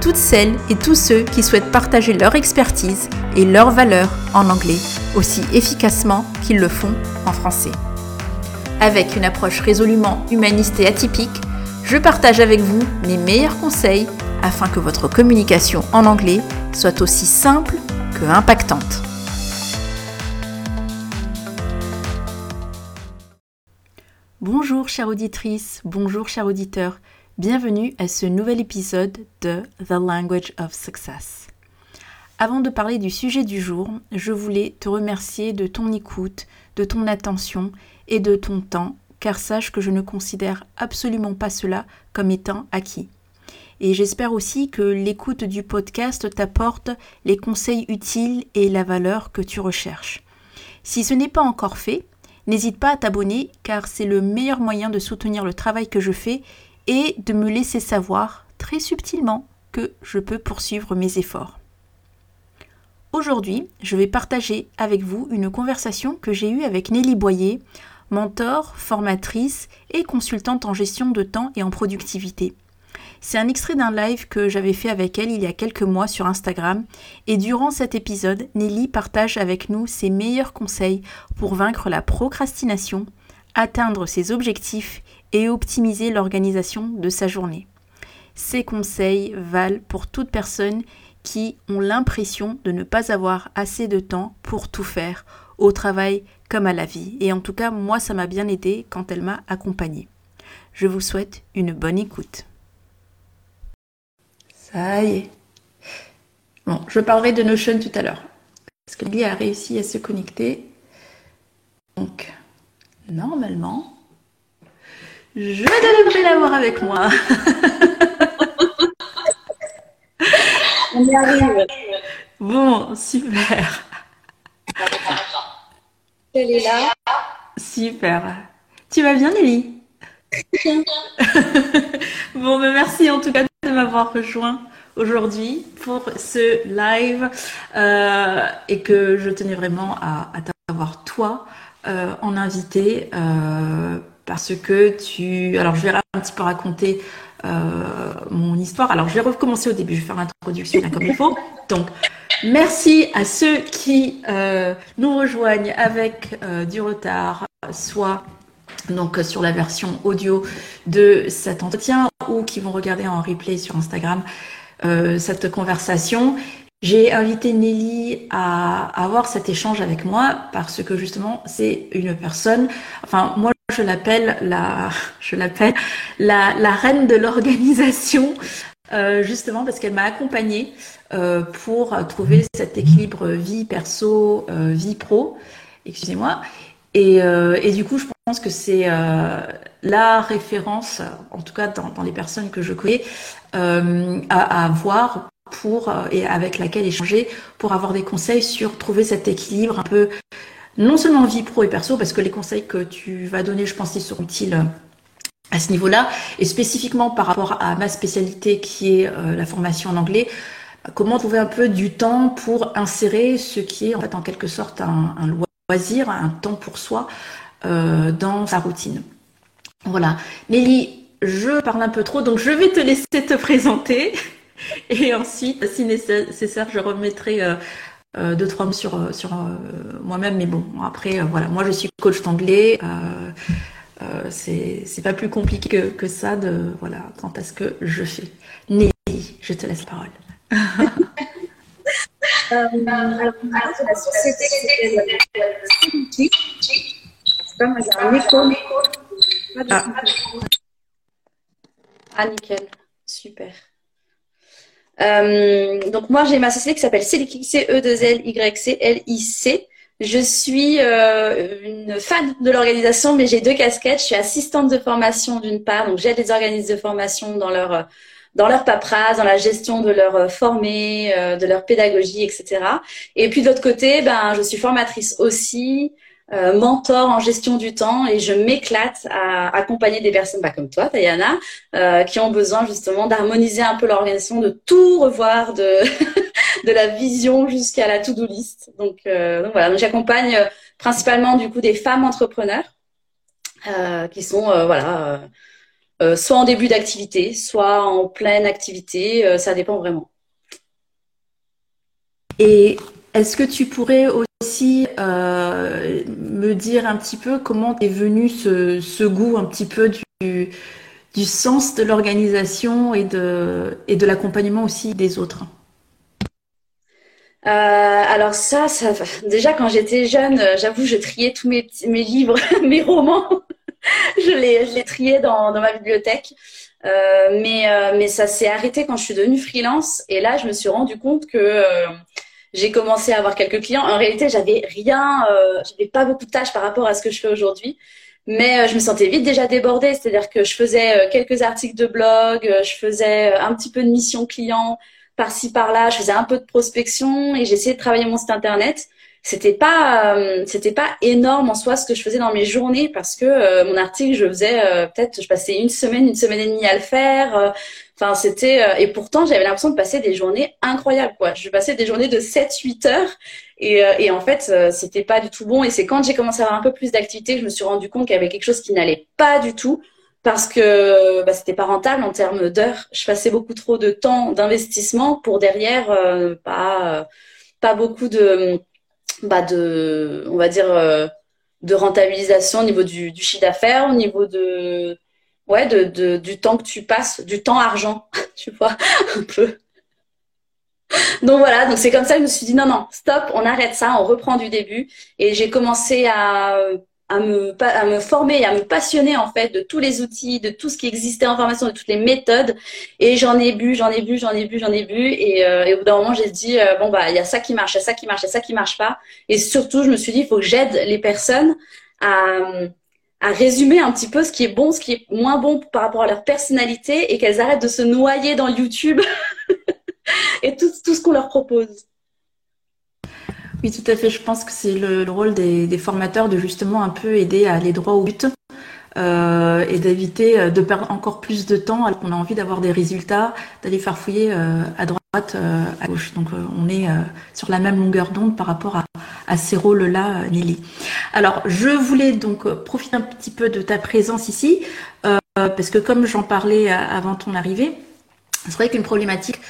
toutes celles et tous ceux qui souhaitent partager leur expertise et leurs valeurs en anglais aussi efficacement qu'ils le font en français. Avec une approche résolument humaniste et atypique, je partage avec vous mes meilleurs conseils afin que votre communication en anglais soit aussi simple que impactante. Bonjour chère auditrice, bonjour chers auditeur, bienvenue à ce nouvel épisode de The Language of Success. Avant de parler du sujet du jour, je voulais te remercier de ton écoute, de ton attention et de ton temps, car sache que je ne considère absolument pas cela comme étant acquis. Et j'espère aussi que l'écoute du podcast t'apporte les conseils utiles et la valeur que tu recherches. Si ce n'est pas encore fait, n'hésite pas à t'abonner car c'est le meilleur moyen de soutenir le travail que je fais et de me laisser savoir très subtilement que je peux poursuivre mes efforts. Aujourd'hui, je vais partager avec vous une conversation que j'ai eue avec Nelly Boyer, mentor, formatrice et consultante en gestion de temps et en productivité. C'est un extrait d'un live que j'avais fait avec elle il y a quelques mois sur Instagram et durant cet épisode, Nelly partage avec nous ses meilleurs conseils pour vaincre la procrastination, atteindre ses objectifs et optimiser l'organisation de sa journée. Ces conseils valent pour toute personne qui ont l'impression de ne pas avoir assez de temps pour tout faire, au travail comme à la vie. Et en tout cas, moi, ça m'a bien aidé quand elle m'a accompagnée. Je vous souhaite une bonne écoute. Ça y est. Bon, je parlerai de Notion tout à l'heure. Parce que Lily a réussi à se connecter. Donc, normalement, je devrais l'avoir avec moi. On y arrive. Bon, super. Elle est là. Super. Tu vas bien, Nelly? Bon, ben merci en tout cas de m'avoir rejoint aujourd'hui pour ce live euh, et que je tenais vraiment à, t'avoir toi euh, en invité euh, parce que tu... Alors, je vais un petit peu raconter euh, mon histoire. Alors, je vais recommencer au début. Je vais faire l'introduction comme il faut. Donc, merci à ceux qui euh, nous rejoignent avec euh, du retard, soit donc sur la version audio de cet entretien ou qui vont regarder en replay sur Instagram cette conversation. J'ai invité Nelly à avoir cet échange avec moi parce que justement c'est une personne, enfin moi je l'appelle la, je l'appelle la, la reine de l'organisation euh, justement parce qu'elle m'a accompagnée euh, pour trouver cet équilibre vie perso, euh, vie pro, excusez-moi. Et, euh, et, du coup, je pense que c'est euh, la référence, en tout cas dans, dans les personnes que je connais, euh, à, à avoir pour euh, et avec laquelle échanger pour avoir des conseils sur trouver cet équilibre un peu non seulement vie pro et perso parce que les conseils que tu vas donner je pense qu'ils seront utiles euh, à ce niveau-là. Et spécifiquement par rapport à ma spécialité qui est euh, la formation en anglais comment trouver un peu du temps pour insérer ce qui est en fait en quelque sorte un, loisir un temps pour soi dans sa routine. Voilà. Nelly je parle un peu trop donc je vais te laisser te présenter Et ensuite, si nécessaire, je remettrai euh, euh, deux, trois mots sur, euh, sur moi-même. Mais bon, après, voilà, moi je suis coach d'anglais. c'est pas plus compliqué que, que, ça de voilà quant à ce que je fais. Nelly, je te laisse la parole. euh, alors, la société c'est pas moi, j'ai un écho. Ah. ah, nickel. Super. Euh, donc moi j'ai ma société qui s'appelle CELIC, c e 2 l y c l i c Je suis euh, une fan de l'organisation, mais j'ai deux casquettes. Je suis assistante de formation d'une part, donc j'aide les organismes de formation dans leur dans leur paperasse, dans la gestion de leur formée, euh, de leur pédagogie, etc. Et puis de l'autre côté, ben je suis formatrice aussi. Euh, mentor en gestion du temps et je m'éclate à accompagner des personnes pas comme toi, Tayana, euh, qui ont besoin justement d'harmoniser un peu l'organisation, de tout revoir, de, de la vision jusqu'à la to-do list. Donc, euh, voilà, j'accompagne principalement du coup des femmes entrepreneurs qui sont voilà soit en début d'activité, soit en pleine activité, ça dépend vraiment. Et est-ce que tu pourrais aussi euh, me dire un petit peu comment est venu ce, goût un petit peu du, du sens de l'organisation et de, et de l'accompagnement aussi des autres. Euh, alors ça, déjà quand j'étais jeune, j'avoue, je triais tous mes, mes livres, mes romans, je les, je les triais dans, dans ma bibliothèque. Euh, mais, mais ça s'est arrêté quand je suis devenue freelance. Et là, je me suis rendu compte que j'ai commencé à avoir quelques clients. En réalité, j'avais rien, euh, j'avais pas beaucoup de tâches par rapport à ce que je fais aujourd'hui. Mais euh, je me sentais vite déjà débordée, c'est-à-dire que je faisais euh, quelques articles de blog, euh, je faisais un petit peu de mission client par-ci par-là, je faisais un peu de prospection et j'essayais de travailler mon site internet. C'était pas, c'était pas énorme en soi ce que je faisais dans mes journées parce que mon article, je faisais peut-être, je passais une semaine, une semaine et demie à le faire. Enfin, c'était euh, et pourtant j'avais l'impression de passer des journées incroyables quoi. Je passais des journées de 7 8 heures et, euh, et en fait, euh, c'était pas du tout bon et c'est quand j'ai commencé à avoir un peu plus d'activité que je me suis rendu compte qu'il y avait quelque chose qui n'allait pas du tout parce que bah, c'était pas rentable en termes d'heures. Je passais beaucoup trop de temps d'investissement pour derrière pas pas beaucoup de bah de on va dire de rentabilisation au niveau du, du chiffre d'affaires, au niveau de ouais, de, de, du temps que tu passes, du temps argent, tu vois, un peu. Donc voilà, donc c'est comme ça que je me suis dit non, non, stop, on arrête ça, on reprend du début. Et j'ai commencé à, à, me, à me former, à me passionner en fait de tous les outils, de tout ce qui existait en formation, de toutes les méthodes. Et j'en ai bu, j'en ai bu, j'en ai bu, j'en ai bu. Et, euh, et au bout d'un moment, j'ai dit, euh, bon, bah, il y a ça qui marche, il y a ça qui marche, il y a ça qui marche pas. Et surtout, je me suis dit, il faut que j'aide les personnes à à résumer un petit peu ce qui est bon, ce qui est moins bon par rapport à leur personnalité et qu'elles arrêtent de se noyer dans YouTube et tout, tout ce qu'on leur propose. Oui, tout à fait. Je pense que c'est le, rôle des, formateurs de justement un peu aider à aller droit au but euh, et d'éviter euh, de perdre encore plus de temps alors qu'on a envie d'avoir des résultats, d'aller faire fouiller euh, à droite, à gauche. Donc on est sur la même longueur d'onde par rapport à, ces rôles-là, Nelly. Alors, je voulais donc profiter un petit peu de ta présence ici, parce que comme j'en parlais avant ton arrivée, c'est vrai qu'une problématique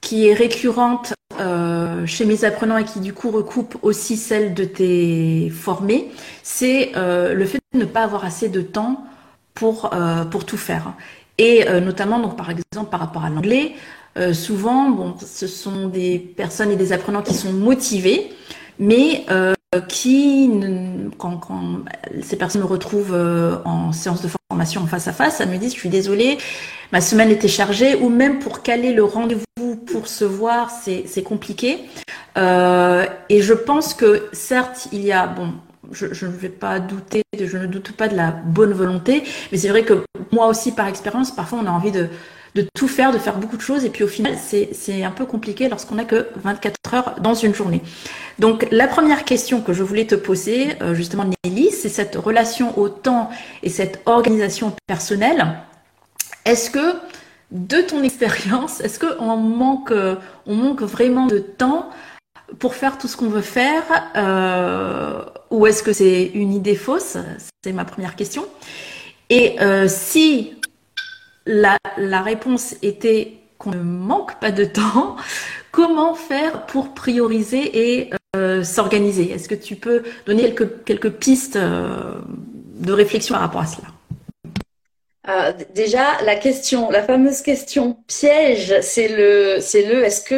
qui est récurrente euh, chez mes apprenants et qui du coup recoupe aussi celle de tes formés, c'est le fait de ne pas avoir assez de temps pour, pour tout faire. Et notamment, donc par exemple par rapport à l'anglais, souvent, ce sont des personnes et des apprenants qui sont motivés, mais euh, qui, quand, quand, ces personnes me retrouvent euh, en séance de formation en face à face, elles me disent, je suis désolée, ma semaine était chargée, ou même pour caler le rendez-vous pour se voir, c'est compliqué. Euh, et je pense que certes, il y a, bon, je, ne vais pas douter, je ne doute pas de la bonne volonté, mais c'est vrai que moi aussi, par expérience, parfois on a envie de de tout faire, de faire beaucoup de choses. Et puis au final, c'est un peu compliqué lorsqu'on n'a que 24 heures dans une journée. Donc la première question que je voulais te poser, euh, justement Nelly, c'est cette relation au temps et cette organisation personnelle. Est-ce que de ton expérience, est-ce qu'on manque, on manque vraiment de temps pour faire tout ce qu'on veut faire euh, ou est-ce que c'est une idée fausse? C'est ma première question. Et euh, si la, réponse était qu'on ne manque pas de temps. Comment faire pour prioriser et euh, s'organiser? Est-ce que tu peux donner quelques, pistes euh, de réflexion par rapport à cela? Euh, déjà, la question, la fameuse question piège, c'est le, c'est le, est-ce que,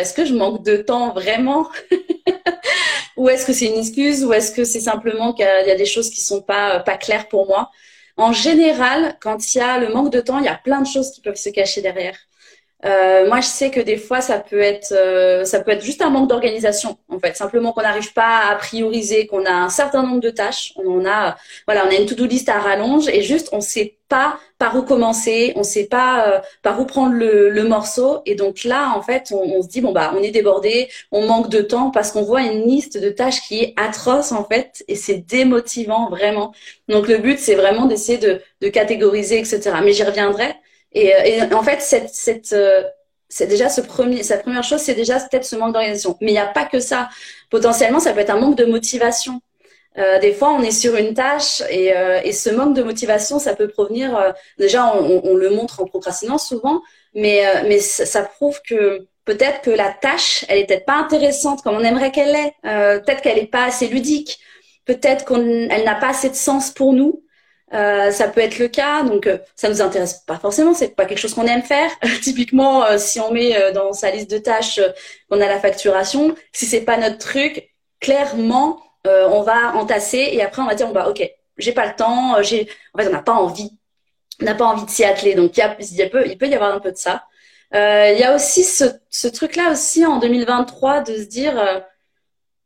est-ce que je manque de temps vraiment, ou est-ce que c'est une excuse, ou est-ce que c'est simplement qu'il y a des choses qui sont pas pas claires pour moi? En général, quand il y a le manque de temps, il y a plein de choses qui peuvent se cacher derrière. Euh, moi, je sais que des fois, ça peut être, euh, ça peut être juste un manque d'organisation, en fait. Simplement qu'on n'arrive pas à prioriser, qu'on a un certain nombre de tâches. On en a, voilà, on a une to-do list à rallonge et juste, on sait pas par où commencer, on sait pas euh, par où prendre le, le, morceau. Et donc là, en fait, on, on, se dit bon bah, on est débordé, on manque de temps parce qu'on voit une liste de tâches qui est atroce en fait, et c'est démotivant vraiment. Donc le but, c'est vraiment d'essayer de, de catégoriser, etc. Mais j'y reviendrai. Et, euh, et, en fait, cette, cette, euh, c'est déjà ce premier, cette première chose, c'est déjà peut-être ce manque d'organisation. Mais il n'y a pas que ça. Potentiellement, ça peut être un manque de motivation. Euh, des fois, on est sur une tâche et, euh, et ce manque de motivation, ça peut provenir. Euh, déjà, on, on, le montre en procrastinant souvent, mais mais ça, prouve que peut-être que la tâche, elle est peut-être pas intéressante comme on aimerait qu'elle est. peut-être qu'elle est pas assez ludique. Peut-être qu'elle n'a pas assez de sens pour nous. Euh, ça peut être le cas, donc euh, ça nous intéresse pas forcément, c'est pas quelque chose qu'on aime faire. Typiquement, euh, si on met dans sa liste de tâches qu'on a la facturation, si c'est pas notre truc, clairement, on va entasser et après on va dire bon bah ok, j'ai pas le temps, j'ai, en fait on n'a pas envie, on n'a pas envie de s'y atteler, donc il, y a, il, peut, il peut y avoir un peu de ça. Il y a aussi ce, ce truc-là aussi en 2023 de se dire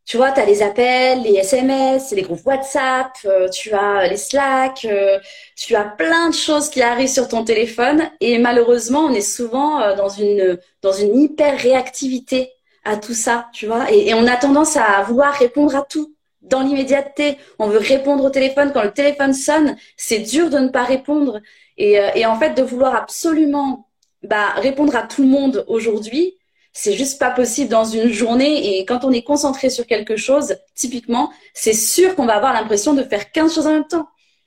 tu vois, tu as les appels, les SMS, les groupes WhatsApp, euh, tu as les Slack, euh, tu as plein de choses qui arrivent sur ton téléphone. Et malheureusement, on est souvent euh, dans une dans une hyper réactivité à tout ça, tu vois, et, on a tendance à vouloir répondre à tout dans l'immédiateté. On veut répondre au téléphone. Quand le téléphone sonne, c'est dur de ne pas répondre. Et, et en fait de vouloir absolument bah, répondre à tout le monde aujourd'hui, c'est juste pas possible dans une journée. Et quand on est concentré sur quelque chose, typiquement, c'est sûr qu'on va avoir l'impression de faire 15 choses en même temps.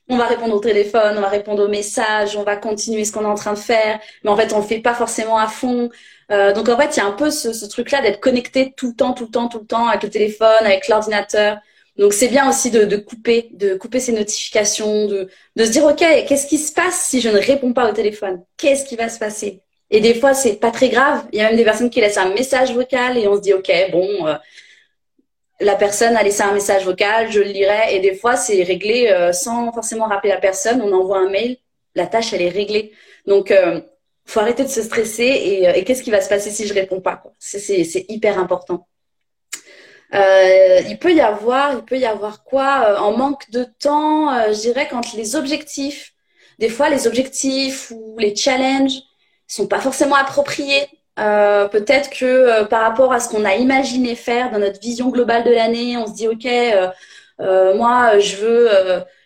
On va répondre au téléphone, on va répondre aux messages, on va continuer ce qu'on est en train de faire, mais en fait, on le fait pas forcément à fond. Euh, donc en fait, il y a un peu ce, truc-là d'être connecté tout le temps, tout le temps, tout le temps avec le téléphone, avec l'ordinateur. Donc c'est bien aussi de, de, couper, de couper ces notifications, de, de se dire ok, qu'est-ce qui se passe si je ne réponds pas au téléphone? Qu'est-ce qui va se passer? Et des fois, c'est pas très grave. Il y a même des personnes qui laissent un message vocal et on se dit, OK, bon, euh, la personne a laissé un message vocal, je le lirai. Et des fois, c'est réglé euh, sans forcément rappeler la personne. On envoie un mail, la tâche, elle est réglée. Donc, euh, faut arrêter de se stresser. Et, et qu'est-ce qui va se passer si je réponds pas C'est hyper important. il peut y avoir, il peut y avoir quoi En manque de temps, je dirais quand les objectifs, des fois les objectifs ou les challenges sont pas forcément appropriés. Euh, peut-être que euh, par rapport à ce qu'on a imaginé faire dans notre vision globale de l'année, on se dit ok, euh, euh moi je veux,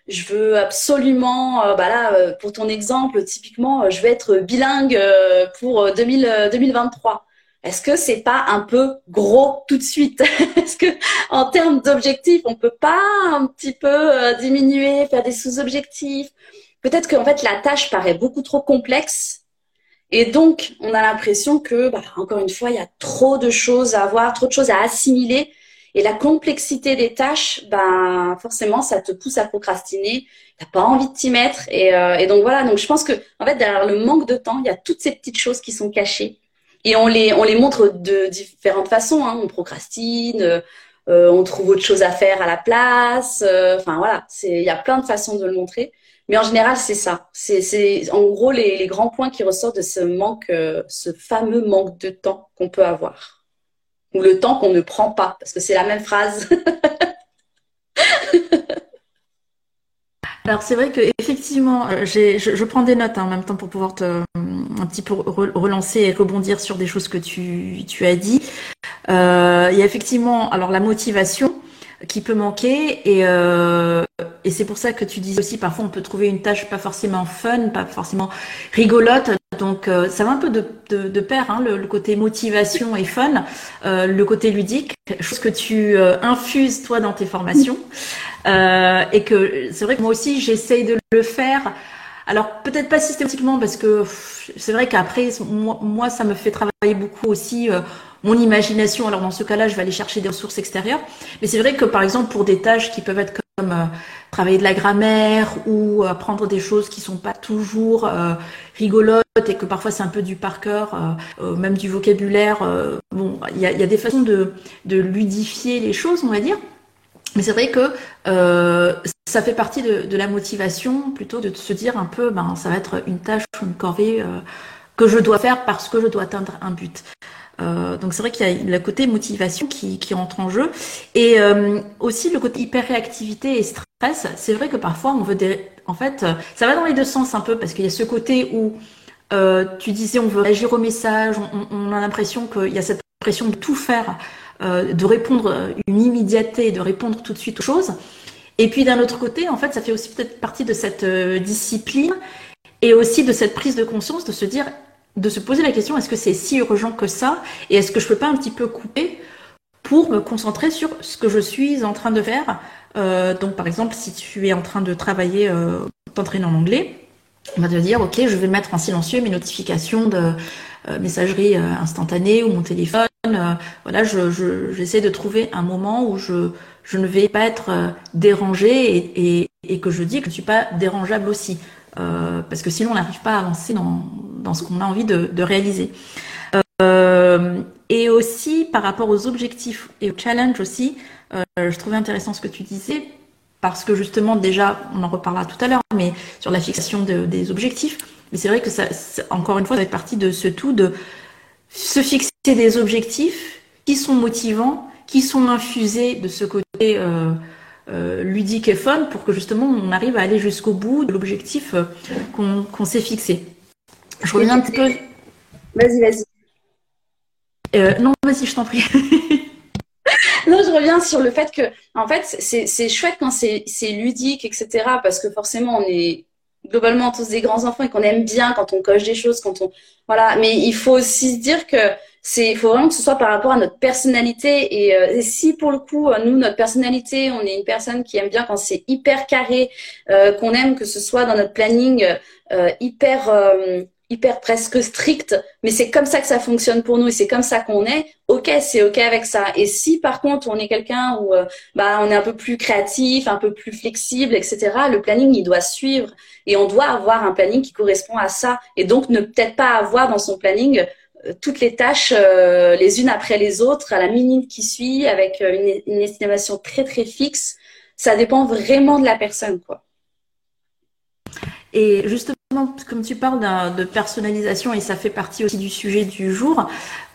je veux absolument, bah là pour ton exemple typiquement, je veux être bilingue pour 2000, 2023. Est-ce que c'est pas un peu gros tout de suite? Est-ce que en termes d'objectifs, on peut pas un petit peu diminuer, faire des sous-objectifs? Peut-être qu'en fait la tâche paraît beaucoup trop complexe et donc, on a l'impression que, bah, encore une fois, il y a trop de choses à voir, trop de choses à assimiler. Et la complexité des tâches, bah, forcément, ça te pousse à procrastiner. T'as pas envie de t'y mettre. Et, euh, et, donc voilà. Donc je pense que, en fait, derrière le manque de temps, il y a toutes ces petites choses qui sont cachées. Et on les, on les montre de différentes façons. Hein. On procrastine, euh, on trouve autre chose à faire à la place. Euh, enfin voilà, il y a plein de façons de le montrer. Mais en général, c'est ça. C'est en gros les, grands points qui ressortent de ce manque, euh, ce fameux manque de temps qu'on peut avoir. Ou le temps qu'on ne prend pas, parce que c'est la même phrase. Alors c'est vrai que effectivement, euh, je, je, prends des notes hein, en même temps pour pouvoir te, un petit peu relancer et rebondir sur des choses que tu, tu as dit. Euh, il y a effectivement alors la motivation qui peut manquer et, euh, et c'est pour ça que tu dis aussi parfois on peut trouver une tâche pas forcément fun, pas forcément rigolote. Donc euh, ça va un peu de, de, de pair, hein, le, côté motivation et fun, euh, le côté ludique, chose que tu euh, infuses toi dans tes formations. Euh, et que c'est vrai que moi aussi j'essaye de le faire. Alors peut-être pas systématiquement parce que c'est vrai qu'après moi, moi, ça me fait travailler beaucoup aussi mon imagination. Alors dans ce cas-là, je vais aller chercher des ressources extérieures. Mais c'est vrai que par exemple pour des tâches qui peuvent être comme euh, travailler de la grammaire ou apprendre des choses qui sont pas toujours euh, rigolotes et que parfois c'est un peu du par cœur, euh, même du vocabulaire. il y a, des façons de, ludifier les choses, on va dire. Mais c'est vrai que ça fait partie de, la motivation plutôt de se dire un peu, ben ça va être une tâche, une corvée que je dois faire parce que je dois atteindre un but. Euh, donc c'est vrai qu'il y a le côté motivation qui, qui entre en jeu et euh, aussi le côté hyper réactivité et stress. C'est vrai que parfois on veut des, en fait, ça va dans les deux sens un peu parce qu'il y a ce côté où euh, tu disais on veut réagir au message, on, on a l'impression qu'il y a cette pression de tout faire, euh, de répondre une immédiateté, de répondre tout de suite aux choses. Et puis d'un autre côté, en fait, ça fait aussi peut-être partie de cette euh, discipline et aussi de cette prise de conscience de se dire de se poser la question est-ce que c'est si urgent que ça et est-ce que je peux pas un petit peu couper pour me concentrer sur ce que je suis en train de faire? Euh, donc par exemple si tu es en train de travailler euh, t'entraîner en anglais on va te dire ok je vais mettre en silencieux mes notifications de euh, messagerie euh, instantanée ou mon téléphone voilà je j'essaie de trouver un moment où je je ne vais pas être dérangée et, et, et que je dis que je ne suis pas dérangeable aussi euh, parce que sinon on n'arrive pas à avancer dans, dans ce qu'on a envie de, de réaliser. Euh, et aussi par rapport aux objectifs et aux challenges aussi, euh, je trouvais intéressant ce que tu disais parce que justement déjà, on en reparlera tout à l'heure, mais sur la fixation de, des objectifs. Mais c'est vrai que ça, encore une fois, ça fait partie de ce tout de se fixer des objectifs qui sont motivants, qui sont infusés de ce côté euh, ludique et fun pour que justement on arrive à aller jusqu'au bout de l'objectif euh, qu'on s'est fixé. Je reviens un petit peu. Vas-y, vas-y. Euh, non, vas-y, je t'en prie. non, je reviens sur le fait que, en fait, c'est chouette quand c'est ludique, etc. Parce que forcément, on est globalement tous des grands enfants et qu'on aime bien quand on coche des choses, quand on voilà. Mais il faut aussi se dire que c'est il faut vraiment que ce soit par rapport à notre personnalité. Et, euh, si pour le coup euh, nous notre personnalité on est une personne qui aime bien quand c'est hyper carré euh, qu'on aime que ce soit dans notre planning euh, hyper euh, hyper presque strict mais c'est comme ça que ça fonctionne pour nous et c'est comme ça qu'on est ok c'est ok avec ça. Et si par contre on est quelqu'un où bah on est un peu plus créatif un peu plus flexible etc le planning il doit suivre. Et on doit avoir un planning qui correspond à ça. Et donc ne peut-être pas avoir dans son planning toutes les tâches euh, les unes après les autres à la minute qui suit avec euh, une, une, estimation très très fixe. Ça dépend vraiment de la personne, quoi. Et justement, comme tu parles de personnalisation et ça fait partie aussi du sujet du jour,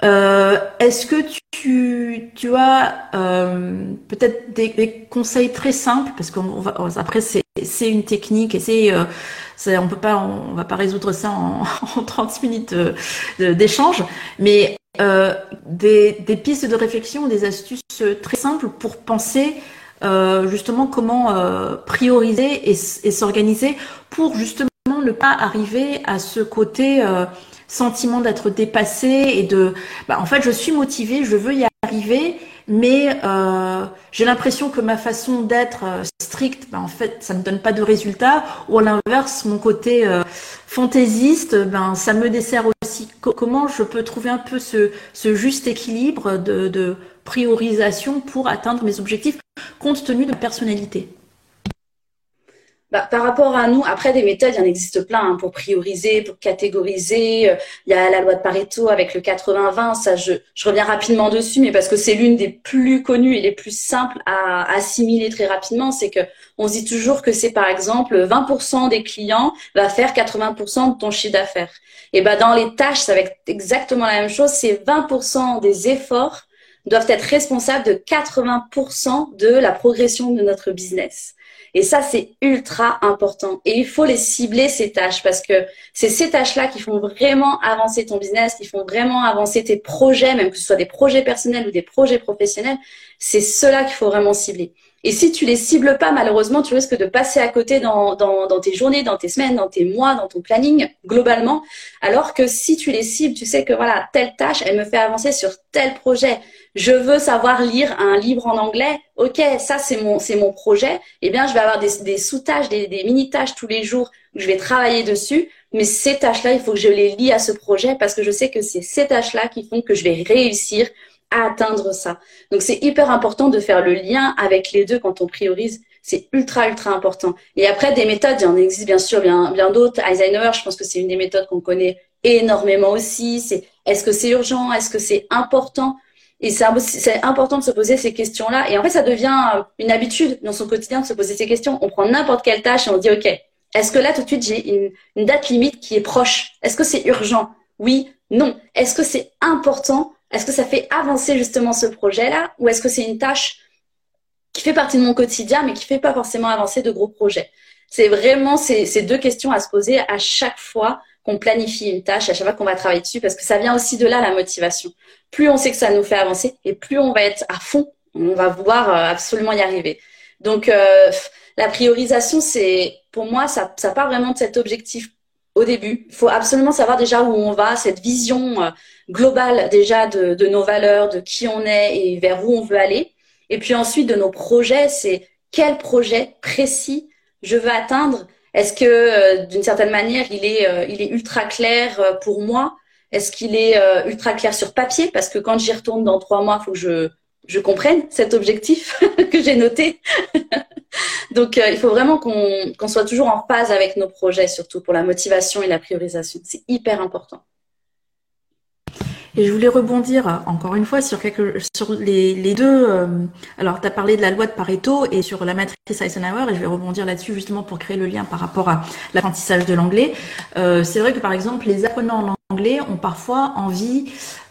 euh, est-ce que tu, tu as euh, peut-être des, conseils très simples? Parce qu'on va après c'est une technique et c'est euh, on peut pas, on, va pas résoudre ça en, en 30 minutes d'échange, mais euh, des, des, pistes de réflexion, des astuces très simples pour penser euh, justement comment euh, prioriser et, s'organiser pour justement ne pas arriver à ce côté euh, sentiment d'être dépassé et de, bah, en fait, je suis motivée, je veux y arriver, mais j'ai l'impression que ma façon d'être stricte, ben, en fait, ça ne donne pas de résultat. Ou à l'inverse, mon côté fantaisiste, ben, ça me dessert aussi. comment je peux trouver un peu ce, juste équilibre de, priorisation pour atteindre mes objectifs, compte tenu de personnalité bah, par rapport à nous, après des méthodes, il y en existe plein hein, pour prioriser, pour catégoriser. Il y a la loi de Pareto avec le 80-20. Ça, je, reviens rapidement dessus, mais parce que c'est l'une des plus connues et les plus simples à assimiler très rapidement. C'est que on se dit toujours que c'est par exemple 20% des clients va faire 80% de ton chiffre d'affaires. Et ben dans les tâches, ça va être exactement la même chose. C'est 20% des efforts doivent être responsables de 80% de la progression de notre business. Et ça, c'est ultra important. Et il faut les cibler, ces tâches, parce que c'est ces tâches-là qui font vraiment avancer ton business, qui font vraiment avancer tes projets, même que ce soit des projets personnels ou des projets professionnels. C'est cela qu'il faut vraiment cibler. Et si tu les cibles pas, malheureusement, tu risques de passer à côté dans, dans, dans, tes journées, dans tes semaines, dans tes mois, dans ton planning, globalement. Alors que si tu les cibles, tu sais que voilà, telle tâche, elle me fait avancer sur tel projet. Je veux savoir lire un livre en anglais. Ok, ça c'est mon c'est mon projet. Eh bien, je vais avoir des, des sous-tâches, des, des mini-tâches tous les jours où je vais travailler dessus. Mais ces tâches-là, il faut que je les lie à ce projet parce que je sais que c'est ces tâches-là qui font que je vais réussir à atteindre ça. Donc c'est hyper important de faire le lien avec les deux quand on priorise. C'est ultra, ultra important. Et après, des méthodes, il y en existe bien sûr bien, bien d'autres. Eisenhower, je pense que c'est une des méthodes qu'on connaît énormément aussi. C'est est-ce que c'est urgent? Est-ce que c'est important? Et c'est important de se poser ces questions-là. Et en fait, ça devient une habitude dans son quotidien de se poser ces questions. On prend n'importe quelle tâche et on dit, OK, est-ce que là, tout de suite, j'ai une date limite qui est proche? Est-ce que c'est urgent? Oui, non. Est-ce que c'est important? Est-ce que ça fait avancer justement ce projet-là Ou est-ce que c'est une tâche qui fait partie de mon quotidien, mais qui fait pas forcément avancer de gros projets? C'est vraiment ces, deux questions à se poser à chaque fois qu'on planifie une tâche, à chaque fois qu'on va travailler dessus, parce que ça vient aussi de là la motivation. Plus on sait que ça nous fait avancer, et plus on va être à fond, on va vouloir euh, absolument y arriver. Donc euh, la priorisation, c'est pour moi, ça, part vraiment de cet objectif au début. Il faut absolument savoir déjà où on va, cette vision euh, globale déjà de, nos valeurs, de qui on est et vers où on veut aller. Et puis ensuite de nos projets, c'est quel projet précis je veux atteindre. Est-ce que euh, d'une certaine manière, il est, euh, il est ultra clair pour moi? Est-ce qu'il est ultra clair sur papier? Parce que quand j'y retourne dans trois mois, il faut que je, je comprenne cet objectif que j'ai noté. Donc, euh, il faut vraiment qu'on soit toujours en phase avec nos projets, surtout pour la motivation et la priorisation. C'est hyper important. Et je voulais rebondir encore une fois sur, quelques, sur les, deux. Euh, alors, tu as parlé de la loi de Pareto et sur la matrice Eisenhower, et je vais rebondir là-dessus justement pour créer le lien par rapport à l'apprentissage de l'anglais. Euh, c'est vrai que par exemple, les apprenants en anglais ont parfois envie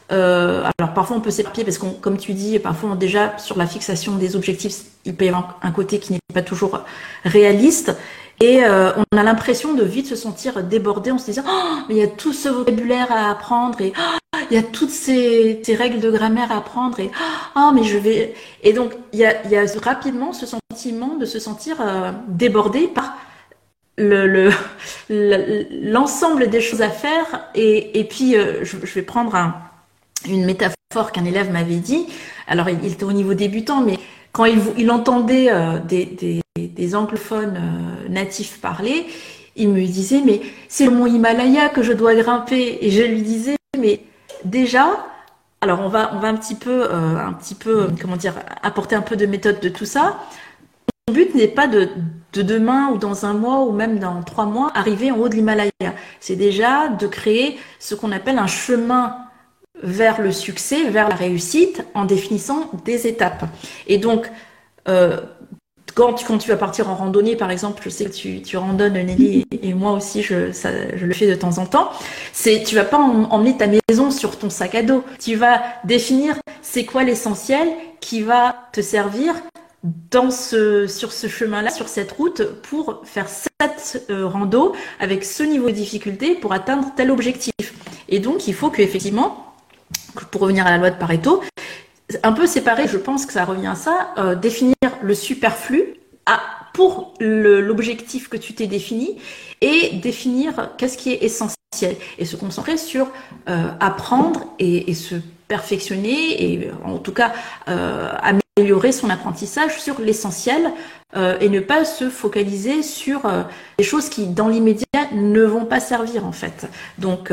euh, alors parfois on peut s'éparpiller parce qu'on, comme tu dis, parfois déjà sur la fixation des objectifs, il peut y avoir un côté qui n'est pas toujours réaliste. Et euh, on a l'impression de vite se sentir débordé en se disant oh, mais il y a tout ce vocabulaire à apprendre et oh, il y a toutes ces, règles de grammaire à apprendre et oh mais je vais et donc il y a, rapidement ce sentiment de se sentir euh, débordé par le l'ensemble le, des choses à faire et, et puis euh, je, vais prendre un une métaphore qu'un élève m'avait dit. Alors, il, était au niveau débutant, mais quand il, entendait euh, des, des, anglophones natifs parler, il me disait, mais c'est le Himalaya que je dois grimper. Et je lui disais, mais déjà, alors on va, on va un petit peu, euh, un petit peu, comment dire, apporter un peu de méthode de tout ça. Mon but n'est pas de, de demain ou dans un mois ou même dans trois mois arriver en haut de l'Himalaya. C'est déjà de créer ce qu'on appelle un chemin vers le succès, vers la réussite, en définissant des étapes. Et donc, euh, quand, tu, quand tu vas partir en randonnée, par exemple, je sais que tu, tu randonnes, Nelly, et, moi aussi, je, ça, je le fais de temps en temps, c'est tu vas pas emmener ta maison sur ton sac à dos. Tu vas définir c'est quoi l'essentiel qui va te servir dans ce, sur ce chemin-là, sur cette route, pour faire cette euh, rando avec ce niveau de difficulté pour atteindre tel objectif. Et donc, il faut que effectivement pour revenir à la loi de Pareto, un peu séparé, je pense que ça revient à ça, euh, définir le superflu pour l'objectif que tu t'es défini et définir qu'est-ce qui est essentiel et se concentrer sur euh, apprendre et, se perfectionner et en tout cas euh, améliorer son apprentissage sur l'essentiel euh, et ne pas se focaliser sur des choses qui, dans l'immédiat, ne vont pas servir en fait. Donc,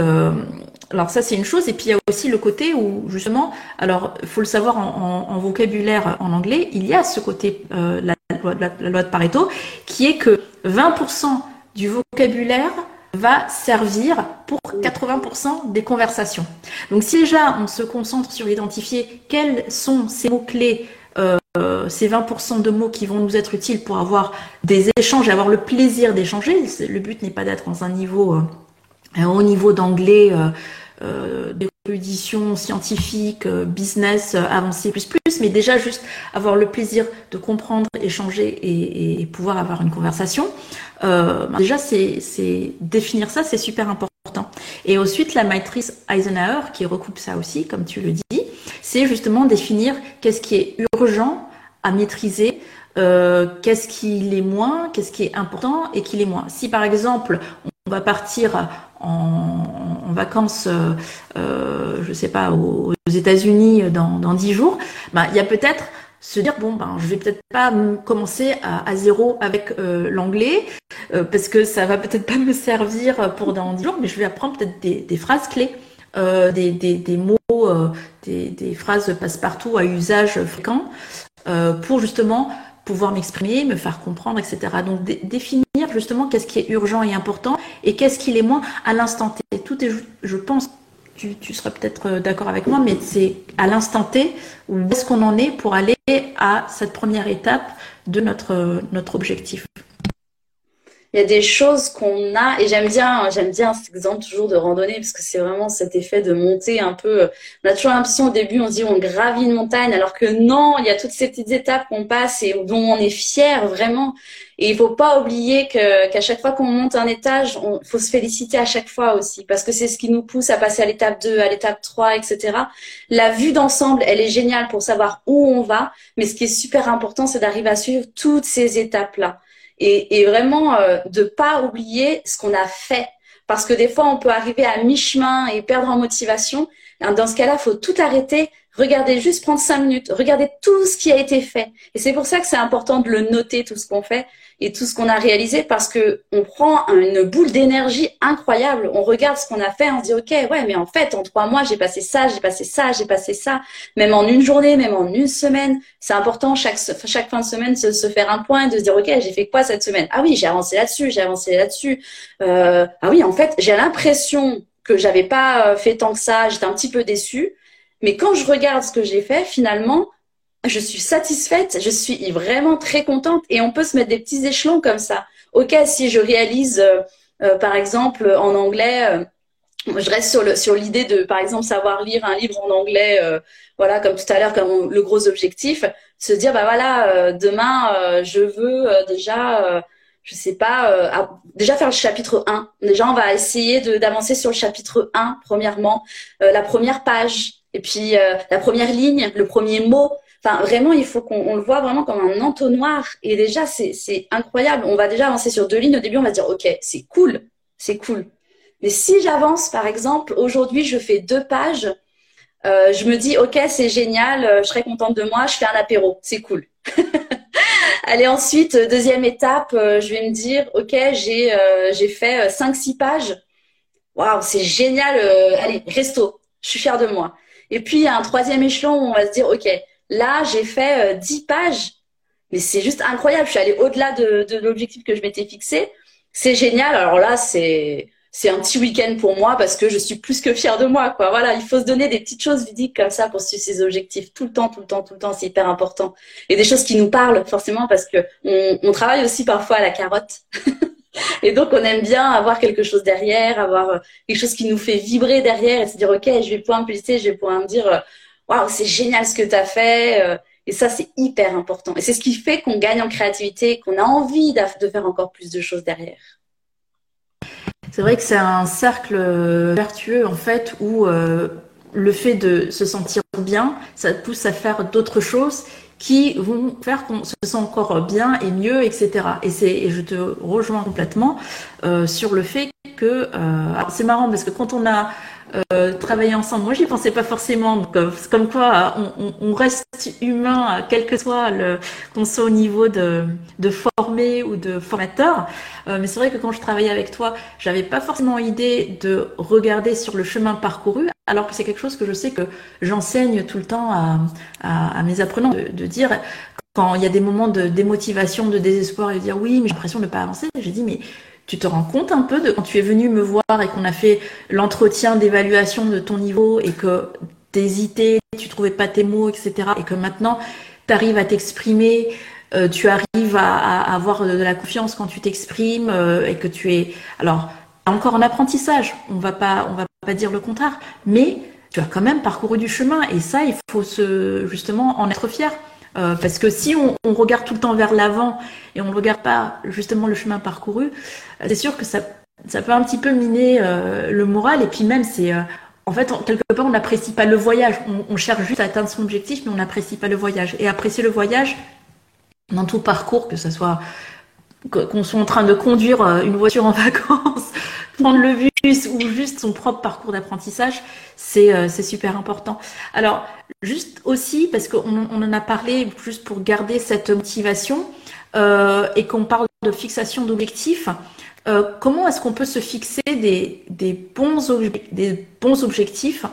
alors ça c'est une chose. Et puis il y a aussi le côté où justement, alors faut le savoir en, vocabulaire en anglais, il y a ce côté la, loi de Pareto qui est que 20% du vocabulaire va servir pour 80% des conversations. Donc si déjà on se concentre sur identifier quels sont ces mots-clés euh, ces 20% de mots qui vont nous être utiles pour avoir des échanges, avoir le plaisir d'échanger. Le but n'est pas d'être dans un niveau, euh, un haut niveau d'anglais, euh, euh d'érudition scientifique, euh, business avancé plus plus, mais déjà juste avoir le plaisir de comprendre, échanger et, et pouvoir avoir une conversation. Euh, bah, déjà, c'est définir ça, c'est super important. Et ensuite, la matrice Eisenhower qui recoupe ça aussi, comme tu le dis, c'est justement définir qu'est-ce qui est urgent à maîtriser, euh, qu'est-ce qui l'est moins, qu'est-ce qui est important et qui l'est moins. Si par exemple on va partir en, vacances, euh, euh, je sais pas, aux, États-Unis dans dix jours, bah, il y a peut-être se dire bon ben je vais peut-être pas commencer à, zéro avec euh, l'anglais parce que ça va peut-être pas me servir pour dans dix jours mais je vais apprendre peut-être des, phrases clés euh, des, mots, euh, des, des, phrases passe-partout à usage fréquent euh, pour justement pouvoir m'exprimer, me faire comprendre, etc. Donc définir justement qu'est-ce qui est urgent et important et qu'est-ce qui est moins à l'instant T. Tout est, je pense, tu, tu seras peut-être d'accord avec moi, mais c'est à l'instant T où est-ce qu'on en est pour aller à cette première étape de notre, notre objectif. Il y a des choses qu'on a et j'aime bien j'aime bien cet exemple toujours de randonnée parce que c'est vraiment cet effet de monter un peu on a toujours l'impression au début on se dit on gravit une montagne alors que non il y a toutes ces petites étapes qu'on passe et dont on est fier vraiment. Et il faut pas oublier que qu'à chaque fois qu'on monte un étage on faut se féliciter à chaque fois aussi parce que c'est ce qui nous pousse à passer à l'étape 2 à l'étape 3 etc la vue d'ensemble elle est géniale pour savoir où on va mais ce qui est super important c'est d'arriver à suivre toutes ces étapes là et, et vraiment euh, de pas oublier ce qu'on a fait. Parce que des fois, on peut arriver à mi-chemin et perdre en motivation. Dans ce cas-là, faut tout arrêter, regarder juste prendre cinq minutes, regarder tout ce qui a été fait. Et c'est pour ça que c'est important de le noter tout ce qu'on fait et tout ce qu'on a réalisé parce que on prend une boule d'énergie incroyable. On regarde ce qu'on a fait, on se dit ok ouais mais en fait en trois mois j'ai passé ça, j'ai passé ça, j'ai passé ça. Même en une journée, même en une semaine, c'est important chaque chaque fin de semaine de se faire un point, de se dire ok j'ai fait quoi cette semaine? Ah oui j'ai avancé là-dessus, j'ai avancé là-dessus. Euh, ah oui en fait j'ai l'impression que j'avais pas euh, fait tant que ça, j'étais un petit peu déçue. Mais quand je regarde ce que j'ai fait, finalement, je suis satisfaite, je suis vraiment très contente et on peut se mettre des petits échelons comme ça. Ok, si je réalise, euh, euh, par exemple, en anglais, euh, je reste sur le sur l'idée de, par exemple, savoir lire un livre en anglais, voilà, comme tout à l'heure, comme le gros objectif, se dire, bah voilà, demain, je veux déjà, je sais pas, déjà faire le chapitre 1. Déjà, on va essayer d'avancer sur le chapitre 1, premièrement, la première page, et puis la première ligne, le premier mot. Enfin, vraiment, il faut qu'on le voit vraiment comme un entonnoir. Et déjà, c'est incroyable. On va déjà avancer sur deux lignes. Au début, on va dire, OK, c'est cool, c'est cool. Mais si j'avance, par exemple, aujourd'hui, je fais deux pages, euh, je me dis, OK, c'est génial, euh, je serais contente de moi, je fais un apéro, c'est cool. Allez, ensuite, deuxième étape, euh, je vais me dire, OK, j'ai fait cinq, six pages. Waouh, c'est génial. allez, resto, je suis fière de moi. Et puis, il y a un troisième échelon où on va se dire, OK, Là, j'ai fait 10 euh, pages. Mais c'est juste incroyable. Je suis allée au-delà de, l'objectif que je m'étais fixé. C'est génial. Alors là, c'est c'est un petit week-end pour moi parce que je suis plus que fière de moi. Voilà, il faut se donner des petites choses ludiques comme ça pour suivre ses objectifs tout le temps, tout le temps, tout le temps. C'est hyper important. Et des choses qui nous parlent forcément parce que on, travaille aussi parfois à la carotte. et donc, on aime bien avoir quelque chose derrière, avoir euh, quelque chose qui nous fait vibrer derrière et se dire, OK, je vais pouvoir me je vais pouvoir me dire, euh, waouh, c'est génial ce que tu as fait. Euh, et ça, c'est hyper important. Et c'est ce qui fait qu'on gagne en créativité, qu'on a envie de faire encore plus de choses derrière. C'est vrai que c'est un cercle vertueux, en fait, où euh, le fait de se sentir bien, ça pousse à faire d'autres choses qui vont faire qu'on se sent encore bien et mieux, etc. Et, et je te rejoins complètement euh, sur le fait que... c'est marrant parce que quand on a euh, travailler ensemble. Moi, j'y pensais pas forcément. Donc, euh, comme quoi, on, on, reste humain, quel que soit le qu'on soit au niveau de, de formé ou de formateur. Euh, mais c'est vrai que quand je travaillais avec toi, j'avais pas forcément idée de regarder sur le chemin parcouru, alors que c'est quelque chose que je sais que j'enseigne tout le temps à, à, à mes apprenants de, de dire quand il y a des moments de démotivation, de désespoir et de dire oui, mais j'ai l'impression de ne pas avancer. J'ai dit mais tu te rends compte un peu de quand tu es venu me voir et qu'on a fait l'entretien d'évaluation de ton niveau et que t'hésitais, tu trouvais pas tes mots, etc. Et que maintenant tu arrives à t'exprimer, euh, tu arrives à, avoir de, la confiance quand tu t'exprimes euh, et que tu es alors encore en apprentissage. On va pas, on va pas dire le contraire, mais tu as quand même parcouru du chemin et ça, il faut se justement en être fier. Euh, parce que si on, on, regarde tout le temps vers l'avant et on ne regarde pas justement le chemin parcouru, euh, c'est sûr que ça, ça peut un petit peu miner euh, le moral. Et puis même, c'est en fait, quelque part, on n'apprécie pas le voyage. On, on, cherche juste à atteindre son objectif, mais on n'apprécie pas le voyage. Et apprécier le voyage dans tout parcours, que ce soit qu'on soit en train de conduire une voiture en vacances, prendre le bus ou juste son propre parcours d'apprentissage, c'est super important. Alors, Juste aussi, parce qu'on on en a parlé, juste pour garder cette motivation, euh, et qu'on parle de fixation d'objectifs, euh, comment est-ce qu'on peut se fixer des, bons, objectifs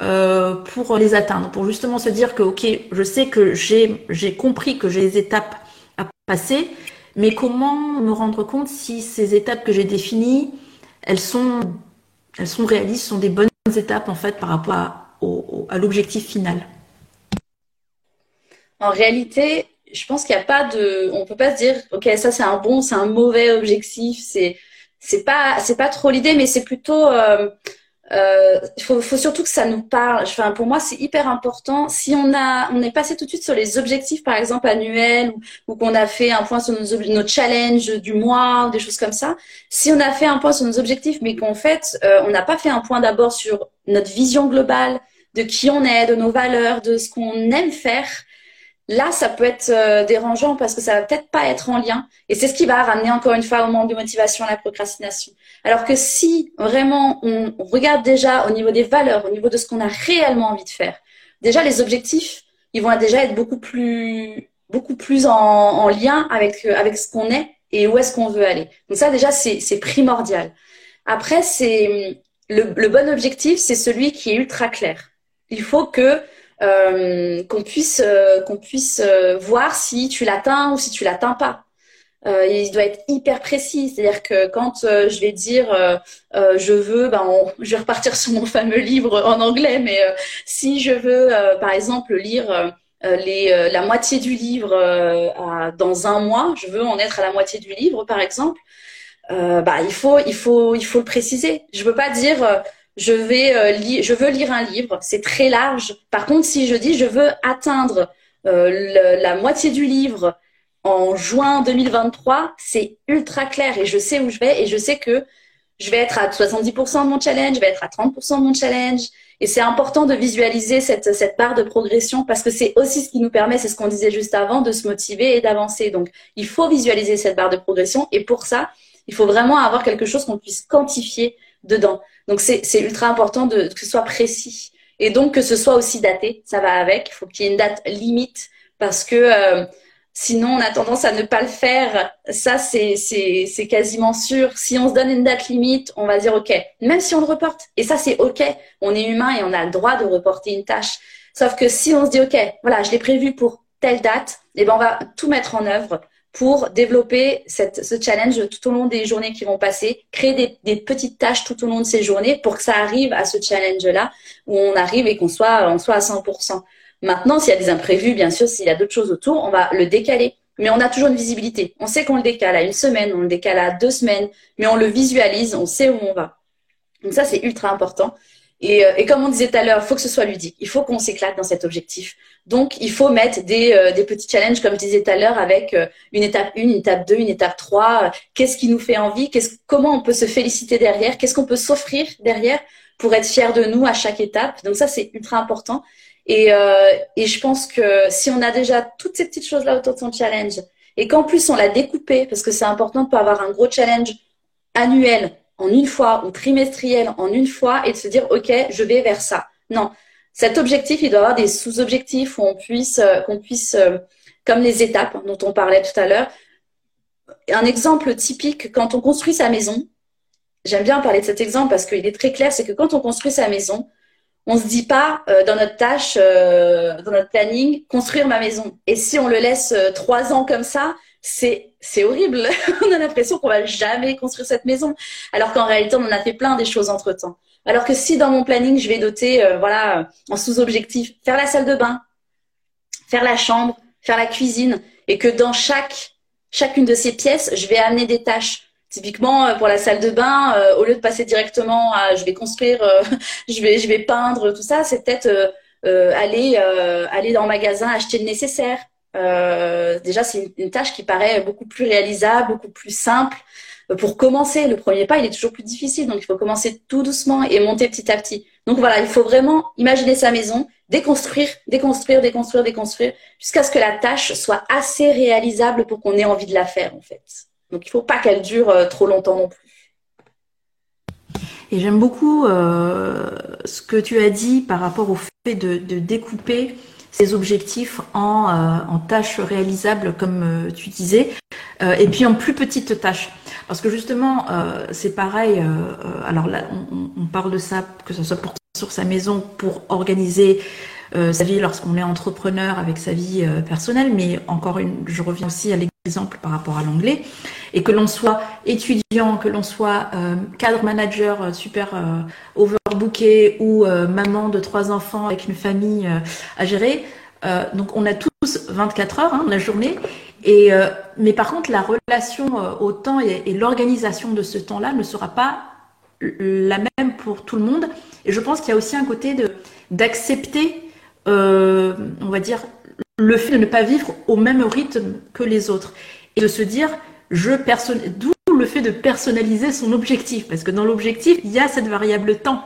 euh, pour les atteindre, pour justement se dire que, ok, je sais que j'ai compris que j'ai des étapes à passer, mais comment me rendre compte si ces étapes que j'ai définies, elles sont, elles sont réalistes, sont des bonnes étapes en fait par rapport à, à l'objectif final En réalité, je pense qu'il n'y a pas de, on peut pas se dire, ok, ça c'est un bon, c'est un mauvais objectif, c'est, c'est pas, pas trop l'idée, mais c'est plutôt, euh, euh, faut, surtout que ça nous parle. Enfin, pour moi, c'est hyper important. Si on a, on est passé tout de suite sur les objectifs, par exemple annuels, ou, qu'on a fait un point sur nos, nos challenges du mois, ou des choses comme ça. Si on a fait un point sur nos objectifs, mais qu'en fait, euh, on n'a pas fait un point d'abord sur notre vision globale de qui on est, de nos valeurs, de ce qu'on aime faire, Là, ça peut être euh, dérangeant parce que ça va peut-être pas être en lien. Et c'est ce qui va ramener encore une fois au manque de motivation, à la procrastination. Alors que si vraiment on regarde déjà au niveau des valeurs, au niveau de ce qu'on a réellement envie de faire, déjà les objectifs, ils vont déjà être beaucoup plus, beaucoup plus en, lien avec, euh, avec ce qu'on est et où est-ce qu'on veut aller. Donc ça, déjà, c'est primordial. Après, c'est le bon objectif, c'est celui qui est ultra clair. Il faut que euh, qu'on puisse euh, qu'on puisse euh, voir si tu l'atteins ou si tu l'atteins pas. il doit être hyper précis, c'est-à-dire que quand je vais dire je veux, ben je vais repartir sur mon fameux livre en anglais, mais si je veux par exemple lire les, la moitié du livre dans un mois, je veux en être à la moitié du livre par exemple, bah il faut il faut il faut le préciser. Je veux pas dire je vais euh, je veux lire un livre, c'est très large. Par contre, si je dis je veux atteindre euh, la moitié du livre en juin 2023, c'est ultra clair et je sais où je vais et je sais que je vais être à 70% de mon challenge, je vais être à 30% de mon challenge. Et c'est important de visualiser cette, cette barre de progression parce que c'est aussi ce qui nous permet, c'est ce qu'on disait juste avant, de se motiver et d'avancer. Donc, il faut visualiser cette barre de progression et pour ça, il faut vraiment avoir quelque chose qu'on puisse quantifier dedans. Donc c'est ultra important de, que ce soit précis et donc que ce soit aussi daté. Ça va avec. Il faut qu'il y ait une date limite parce que euh, sinon on a tendance à ne pas le faire. Ça c'est quasiment sûr. Si on se donne une date limite, on va dire ok, même si on le reporte. Et ça c'est ok. On est humain et on a le droit de reporter une tâche. Sauf que si on se dit ok, voilà, je l'ai prévu pour telle date, et eh ben on va tout mettre en œuvre pour développer ce challenge tout au long des journées qui vont passer, créer des, des, petites tâches tout au long de ces journées pour que ça arrive à ce challenge-là où on arrive et qu'on soit, on soit à 100%. Maintenant, s'il y a des imprévus, bien sûr, s'il y a d'autres choses autour, on va le décaler. Mais on a toujours une visibilité. On sait qu'on le décale à une semaine, on le décale à deux semaines, mais on le visualise, on sait où on va. Donc ça, c'est ultra important. Et, euh, et, comme on disait tout à l'heure, il faut que ce soit ludique. Il faut qu'on s'éclate dans cet objectif. Donc, il faut mettre des, euh, des petits challenges, comme je disais tout à l'heure, avec euh, une étape 1, une étape 2, une étape 3. Qu'est-ce qui nous fait envie? Comment on peut se féliciter derrière? Qu'est-ce qu'on peut s'offrir derrière pour être fier de nous à chaque étape? Donc ça, c'est ultra important. Et, et je pense que si on a déjà toutes ces petites choses-là autour de son challenge, et qu'en plus on l'a découpé, parce que c'est important de pas avoir un gros challenge annuel en une fois ou trimestriel en une fois et de se dire, OK, je vais vers ça. Non. Cet objectif, il doit avoir des sous-objectifs où on puisse, euh, qu'on puisse, euh, comme les étapes dont on parlait tout à l'heure. Un exemple typique, quand on construit sa maison, j'aime bien parler de cet exemple parce qu'il est très clair, c'est que quand on construit sa maison, on se dit pas euh, dans notre tâche, dans notre planning, construire ma maison. Et si on le laisse trois ans comme ça, c'est c'est horrible. on a l'impression qu'on va jamais construire cette maison, alors qu'en réalité on en a fait plein des choses entre temps. Alors que si dans mon planning je vais doter, euh, voilà, en sous-objectif, faire la salle de bain, faire la chambre, faire la cuisine, et que dans chaque chacune de ces pièces je vais amener des tâches. Typiquement euh, pour la salle de bain, euh, au lieu de passer directement à je vais construire, je vais je vais peindre, tout ça, c'est peut-être aller aller dans le magasin acheter le nécessaire euh, déjà, c'est une, tâche qui paraît beaucoup plus réalisable, beaucoup plus simple. Euh, pour commencer, le premier pas, il est toujours plus difficile. Donc, il faut commencer tout doucement et monter petit à petit. Donc, voilà, il faut vraiment imaginer sa maison, déconstruire, déconstruire, déconstruire, déconstruire, jusqu'à ce que la tâche soit assez réalisable pour qu'on ait envie de la faire, en fait. Donc, il faut pas qu'elle dure euh, trop longtemps non plus. Et j'aime beaucoup ce que tu as dit par rapport au fait de découper ses objectifs en, euh, en tâches réalisables, comme euh, tu disais, euh, et puis en plus petites tâches. Parce que justement, c'est pareil. alors là, on, on, parle de ça, que ce soit pour sur sa maison pour organiser sa vie lorsqu'on est entrepreneur avec sa vie personnelle, mais encore une, je reviens aussi à l'exemple par rapport à l'anglais, et que l'on soit étudiant, que l'on soit cadre manager super overbooké ou maman de trois enfants avec une famille à gérer, euh, donc on a toutes 24 heures hein, la journée. Et, euh, mais par contre, la relation euh, au temps et, et l'organisation de ce temps-là ne sera pas la même pour tout le monde. Et je pense qu'il y a aussi un côté d'accepter, euh, on va dire, le fait de ne pas vivre au même rythme que les autres et de se dire, je personne, d'où le fait de personnaliser son objectif, parce que dans l'objectif, il y a cette variable temps.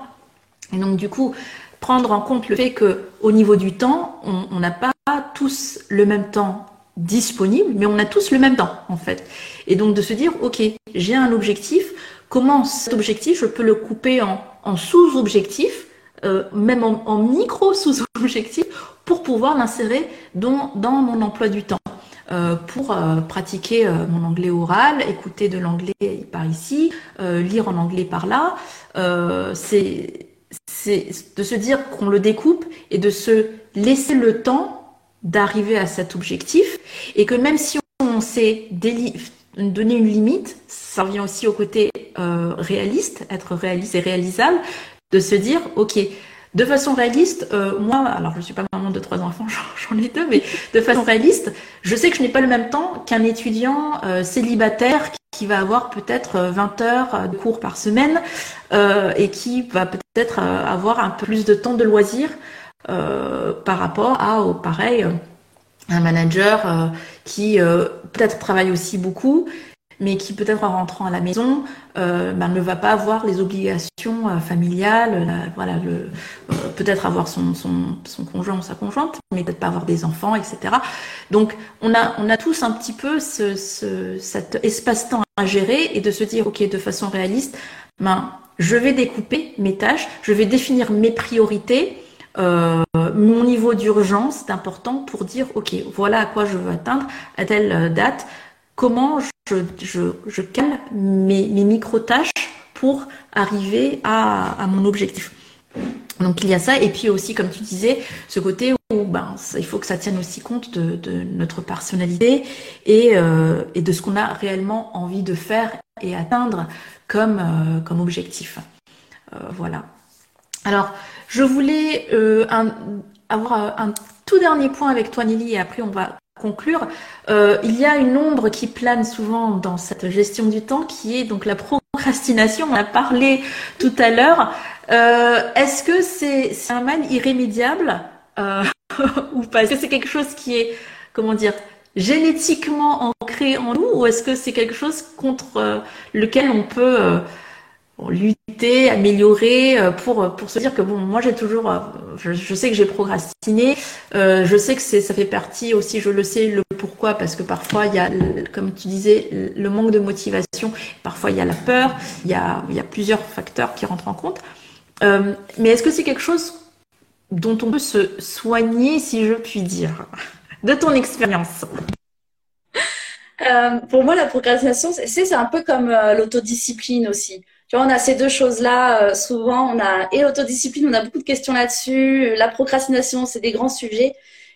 Et donc du coup, prendre en compte le fait que au niveau du temps, on n'a pas tous le même temps disponible, mais on a tous le même temps en fait. Et donc de se dire, ok, j'ai un objectif, comment cet objectif, je peux le couper en, sous-objectifs, euh, même en, micro-sous-objectifs, pour pouvoir l'insérer dans, dans mon emploi du temps. Euh, pour euh, pratiquer mon anglais oral, écouter de l'anglais par ici, lire en anglais par là. c'est de se dire qu'on le découpe et de se laisser le temps d'arriver à cet objectif et que même si on s'est donné une limite, ça revient aussi au côté euh, réaliste, être réaliste et réalisable, de se dire, ok, de façon réaliste, euh, moi, alors je suis pas maman de trois enfants, j'en ai deux, mais de façon réaliste, je sais que je n'ai pas le même temps qu'un étudiant euh, célibataire qui va avoir peut-être 20 heures de cours par semaine et qui va peut-être avoir un peu plus de temps de loisirs par rapport à, au pareil, un manager qui peut-être travaille aussi beaucoup mais qui peut-être en rentrant à la maison euh, ben, ne va pas avoir les obligations euh, familiales, voilà, le, euh, peut-être avoir son, son, son, conjoint ou sa conjointe, mais peut-être pas avoir des enfants, etc. Donc on a, on a tous un petit peu ce, ce, cet espace-temps à gérer et de se dire, ok, de façon réaliste, ben, je vais découper mes tâches, je vais définir mes priorités. Euh, mon niveau d'urgence est important pour dire ok voilà à quoi je veux atteindre à telle date comment je, je, je cale mes, mes micro-tâches pour arriver à, à, mon objectif. Donc il y a ça, et puis aussi, comme tu disais, ce côté où ben, il faut que ça tienne aussi compte de, de notre personnalité et, euh, et de ce qu'on a réellement envie de faire et atteindre comme, euh, comme objectif. Euh, voilà. Alors, je voulais avoir un tout dernier point avec toi, Nelly, et après on va conclure, euh, il y a une ombre qui plane souvent dans cette gestion du temps, qui est donc la procrastination. On a parlé tout à l'heure. Euh, est-ce que c'est un mal irrémédiable euh, ou pas? Est-ce que c'est quelque chose qui est, comment dire, génétiquement ancré en nous, ou est-ce que c'est quelque chose contre lequel on peut lutter, améliorer euh, pour pour se dire que bon moi j'ai toujours euh, je, sais que j'ai procrastiné euh, je sais que c'est ça fait partie aussi je le sais le pourquoi parce que parfois il y a comme tu disais le manque de motivation parfois il y a la peur il y a il y a plusieurs facteurs qui rentrent en compte. Mais est-ce que c'est quelque chose dont on peut se soigner si je puis dire de ton expérience? Pour moi la procrastination c'est un peu comme l'autodiscipline aussi tu vois, on a ces deux choses-là. Euh, souvent, on a et l'autodiscipline, on a beaucoup de questions là-dessus. La procrastination, c'est des grands sujets.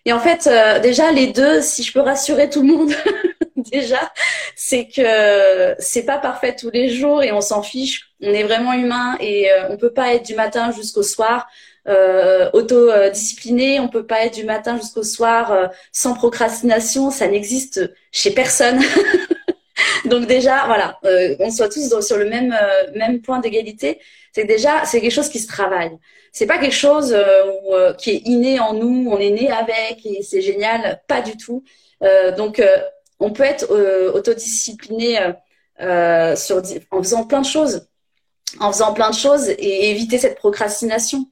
Et en fait, euh, déjà, les deux, si je peux rassurer tout le monde, déjà, c'est que c'est pas parfait tous les jours et on s'en fiche. On est vraiment humain et euh, on peut pas être du matin jusqu'au soir euh, autodiscipliné. On peut pas être du matin jusqu'au soir sans procrastination. Ça n'existe chez personne. Donc déjà, voilà, euh, on soit tous sur le même euh, même point d'égalité. C'est déjà c'est quelque chose qui se travaille. C'est pas quelque chose euh, qui est inné en nous, on est né avec et c'est génial, pas du tout. donc on peut être autodiscipliné sur en faisant plein de choses, en faisant plein de choses et éviter cette procrastination.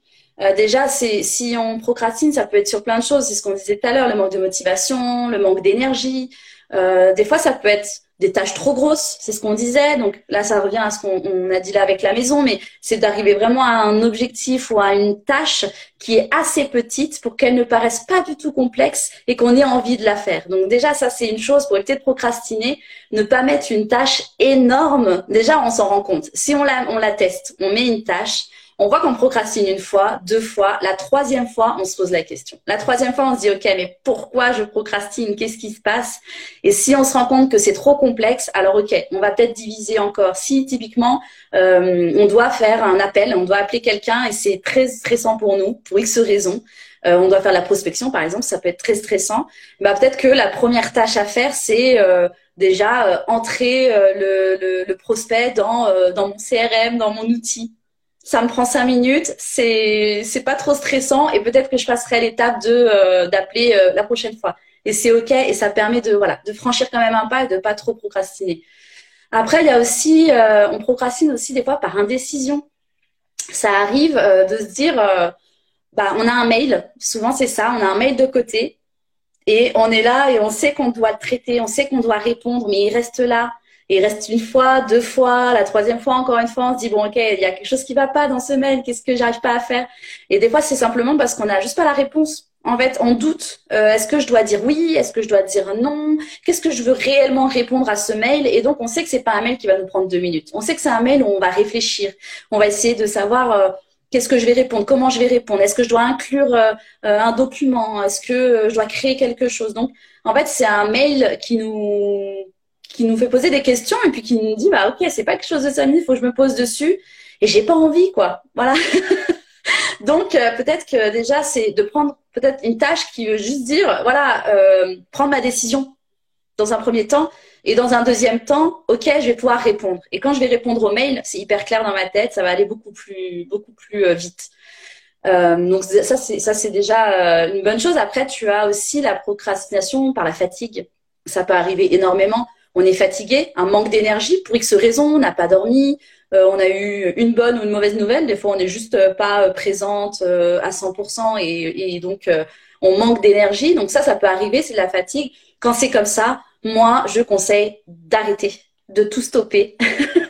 déjà, c'est si on procrastine, ça peut être sur plein de choses. C'est ce qu'on disait tout à l'heure, le manque de motivation, le manque d'énergie. des fois, ça peut être des tâches trop grosses, c'est ce qu'on disait. Donc là, ça revient à ce qu'on a dit là avec la maison, mais c'est d'arriver vraiment à un objectif ou à une tâche qui est assez petite pour qu'elle ne paraisse pas du tout complexe et qu'on ait envie de la faire. Donc déjà, ça c'est une chose pour éviter de procrastiner, ne pas mettre une tâche énorme. Déjà, on s'en rend compte. Si on la, on la teste, on met une tâche, on voit qu'on procrastine une fois, deux fois, la troisième fois, on se pose la question. La troisième fois, on se dit, OK, mais pourquoi je procrastine? Qu'est-ce qui se passe? Et si on se rend compte que c'est trop complexe, alors OK, on va peut-être diviser encore. Si typiquement, euh, on doit faire un appel, on doit appeler quelqu'un et c'est très stressant pour nous, pour X raisons, euh, on doit faire la prospection, par exemple, ça peut être très stressant. Bah, peut-être que la première tâche à faire, c'est déjà entrer le, prospect dans mon CRM, dans mon outil. Ça me prend cinq minutes, c'est c'est pas trop stressant et peut-être que je passerai l'étape de d'appeler la prochaine fois. Et c'est ok et ça permet de voilà de franchir quand même un pas et de pas trop procrastiner. Après, il y a aussi, on procrastine aussi des fois par indécision ça arrive euh, de se dire, euh, bah, on a un mail, souvent c'est ça, on a un mail de côté et on est là et on sait qu'on doit le traiter, on sait qu'on doit répondre, mais il reste là. Il reste une fois, deux fois, la troisième fois, encore une fois, on se dit, bon, ok, il y a quelque chose qui va pas dans ce mail, qu'est-ce que j'arrive pas à faire? Et des fois, c'est simplement parce qu'on n'a juste pas la réponse. En fait, on doute. Euh, est-ce que je dois dire oui? Est-ce que je dois dire non? Qu'est-ce que je veux réellement répondre à ce mail? Et donc, on sait que c'est pas un mail qui va nous prendre deux minutes. On sait que c'est un mail où on va réfléchir. On va essayer de savoir euh, qu'est-ce que je vais répondre, comment je vais répondre? Est-ce que je dois inclure euh, un document? Est-ce que je dois créer quelque chose? Donc, en fait, c'est un mail qui nous qui nous fait poser des questions et puis qui nous dit bah ok, c'est pas quelque chose de ça, il faut que je me pose dessus. Et j'ai pas envie, quoi. Voilà. Donc euh, peut-être que déjà c'est de prendre peut-être une tâche qui veut juste dire voilà euh, prendre ma décision dans un premier temps et dans un deuxième temps ok je vais pouvoir répondre et quand je vais répondre au mail c'est hyper clair dans ma tête ça va aller beaucoup plus beaucoup plus euh, vite donc ça c'est ça c'est déjà une bonne chose après tu as aussi la procrastination par la fatigue ça peut arriver énormément on est fatigué un manque d'énergie pour X raison on n'a pas dormi euh, on a eu une bonne ou une mauvaise nouvelle. Des fois, on n'est juste euh, pas euh, présente à 100% et, et donc on manque d'énergie. Donc ça, ça peut arriver, c'est de la fatigue. Quand c'est comme ça, moi, je conseille d'arrêter, de tout stopper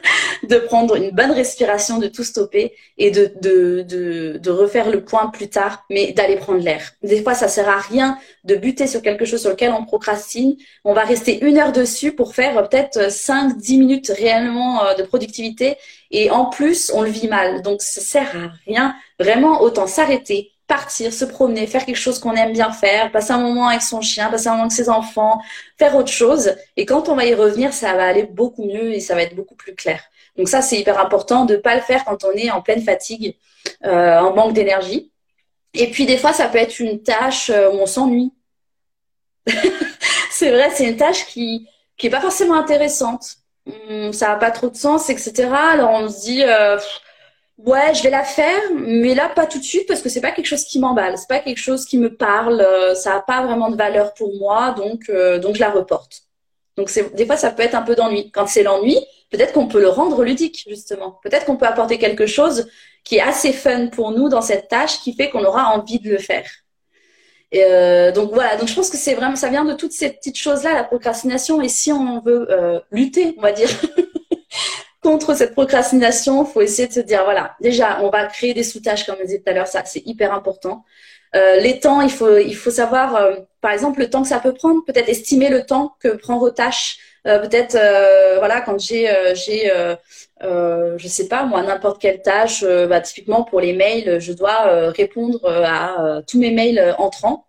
de prendre une bonne respiration, de tout stopper et de, refaire le point plus tard, mais d'aller prendre l'air. Des fois, ça sert à rien de buter sur quelque chose sur lequel on procrastine. On va rester une heure dessus pour faire peut-être 5, 10 minutes réellement euh, de productivité et en plus, on le vit mal. Donc, ça sert à rien. Vraiment, autant s'arrêter, partir, se promener, faire quelque chose qu'on aime bien faire, passer un moment avec son chien, passer un moment avec ses enfants, faire autre chose. Et quand on va y revenir, ça va aller beaucoup mieux et ça va être beaucoup plus clair. Donc ça, c'est hyper important de ne pas le faire quand on est en pleine fatigue, euh, en manque d'énergie. Et puis des fois, ça peut être une tâche euh, où on s'ennuie. c'est vrai, c'est une tâche qui qui pas forcément intéressante. Hum, ça n'a pas trop de sens, etc. Alors on se dit euh, ouais, je vais la faire, mais là pas tout de suite parce que c'est pas quelque chose qui m'emballe, c'est pas quelque chose qui me parle, ça n'a pas vraiment de valeur pour moi, donc donc je la reporte. Donc des fois ça peut être un peu d'ennui. Quand c'est l'ennui, peut-être qu'on peut le rendre ludique, justement. Peut-être qu'on peut apporter quelque chose qui est assez fun pour nous dans cette tâche, qui fait qu'on aura envie de le faire. Et euh, donc voilà, donc je pense que c'est vraiment, ça vient de toutes ces petites choses-là, la procrastination. Et si on veut euh, lutter, on va dire, contre cette procrastination, faut essayer de se dire, voilà, déjà, on va créer des sous-tâches, comme je disais tout à l'heure, ça c'est hyper important. Euh, les temps, il faut, savoir, euh, par exemple, le temps que ça peut prendre, peut-être estimer le temps que prend vos tâches euh, peut-être, voilà, quand j'ai, j'ai, je sais pas moi, n'importe quelle tâche, bah, typiquement pour les mails, je dois répondre à tous mes mails entrants.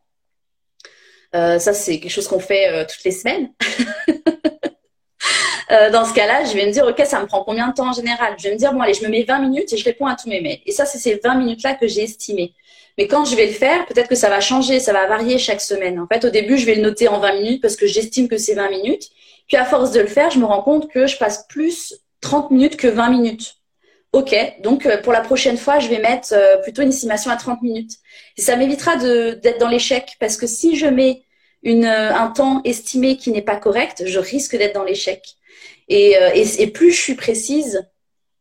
ça, c'est quelque chose qu'on fait toutes les semaines. dans ce cas-là, je vais me dire, OK, ça me prend combien de temps en général? Je vais me dire, bon, allez, je me mets 20 minutes et je réponds à tous mes mails. Et ça, c'est ces 20 minutes-là que j'ai estimées. Mais quand je vais le faire, peut-être que ça va changer, ça va varier chaque semaine. En fait, au début, je vais le noter en 20 minutes parce que j'estime que c'est 20 minutes. Puis à force de le faire, je me rends compte que je passe plus 30 minutes que 20 minutes. Ok, donc euh, pour la prochaine fois, je vais mettre euh, plutôt une estimation à 30 minutes. Ça m'évitera d'être dans l'échec parce que si je mets euh, un temps estimé qui n'est pas correct, je risque d'être dans l'échec. Et, plus je suis précise,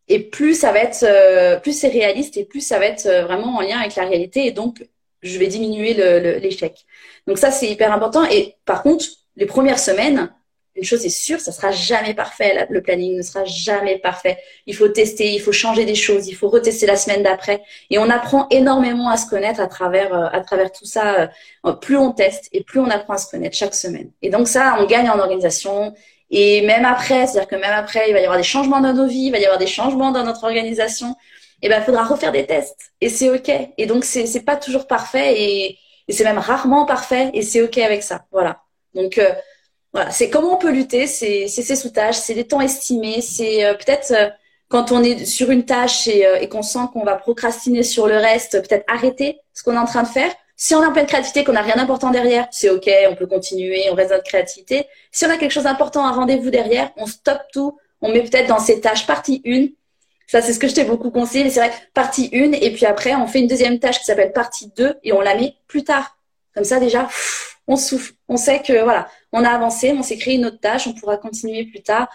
et plus ça va être, plus c'est réaliste et plus ça va être vraiment en lien avec la réalité. Et donc, je vais diminuer l'échec. Donc ça, c'est hyper important. Et par contre, les premières semaines, une chose est sûre, ça sera jamais parfait. Le planning ne sera jamais parfait. Il faut tester, il faut changer des choses, il faut retester la semaine d'après. Et on apprend énormément à se connaître à travers, euh, à travers tout ça. Euh, plus on teste et plus on apprend à se connaître chaque semaine. Et donc ça, on gagne en organisation. Et même après, c'est-à-dire que même après, il va y avoir des changements dans nos vies, il va y avoir des changements dans notre organisation. Et ben, il faudra refaire des tests. Et c'est OK. Et donc, c'est, c'est pas toujours parfait et, et c'est même rarement parfait et c'est OK avec ça. Voilà. Donc, euh, voilà, c'est comment on peut lutter, c'est ces sous-tâches, c'est les temps estimés, c'est euh, peut-être euh, quand on est sur une tâche et, euh, et qu'on sent qu'on va procrastiner sur le reste, peut-être arrêter ce qu'on est en train de faire Si on a en pleine créativité, qu'on n'a rien d'important derrière, c'est ok, on peut continuer, on reste dans notre créativité. Si on a quelque chose d'important, un rendez-vous derrière, on stoppe tout, on met peut-être dans ces tâches partie 1. Ça, c'est ce que je t'ai beaucoup conseillé, c'est vrai, partie 1, et puis après, on fait une deuxième tâche qui s'appelle partie 2, et on la met plus tard. Comme ça, déjà, on souffle. On sait que, voilà, on a avancé, on s'est créé une autre tâche, on pourra continuer plus tard.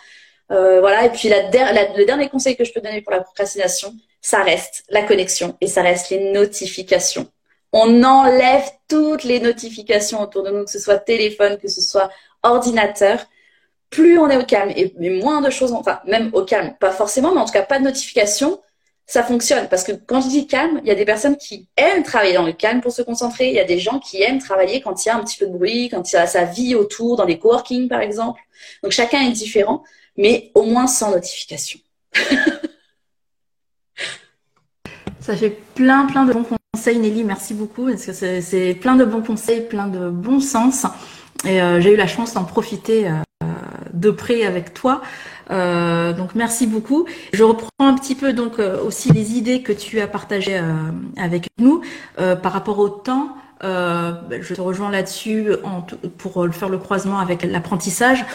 Euh, voilà, et puis la, le dernier conseil que je peux donner pour la procrastination, ça reste la connexion et ça reste les notifications. On enlève toutes les notifications autour de nous, que ce soit téléphone, que ce soit ordinateur. Plus on est au calme et, moins de choses, enfin même au calme, pas forcément, mais en tout cas pas de notifications, ça fonctionne. Parce que quand je dis calme, il y a des personnes qui aiment travailler dans le calme pour se concentrer. Il y a des gens qui aiment travailler quand il y a un petit peu de bruit, quand il y a sa vie autour, dans les coworking par exemple. Donc chacun est différent, mais au moins sans notification. Ça fait plein, plein de bons conseils, Nelly. Merci beaucoup. Parce que c'est plein de bons conseils, plein de bon sens. Et euh, j'ai eu la chance d'en profiter euh, de près avec toi. Euh, donc merci beaucoup. Je reprends un petit peu donc aussi les idées que tu as partagées avec nous par rapport au temps. je te rejoins là-dessus pour faire le croisement avec l'apprentissage.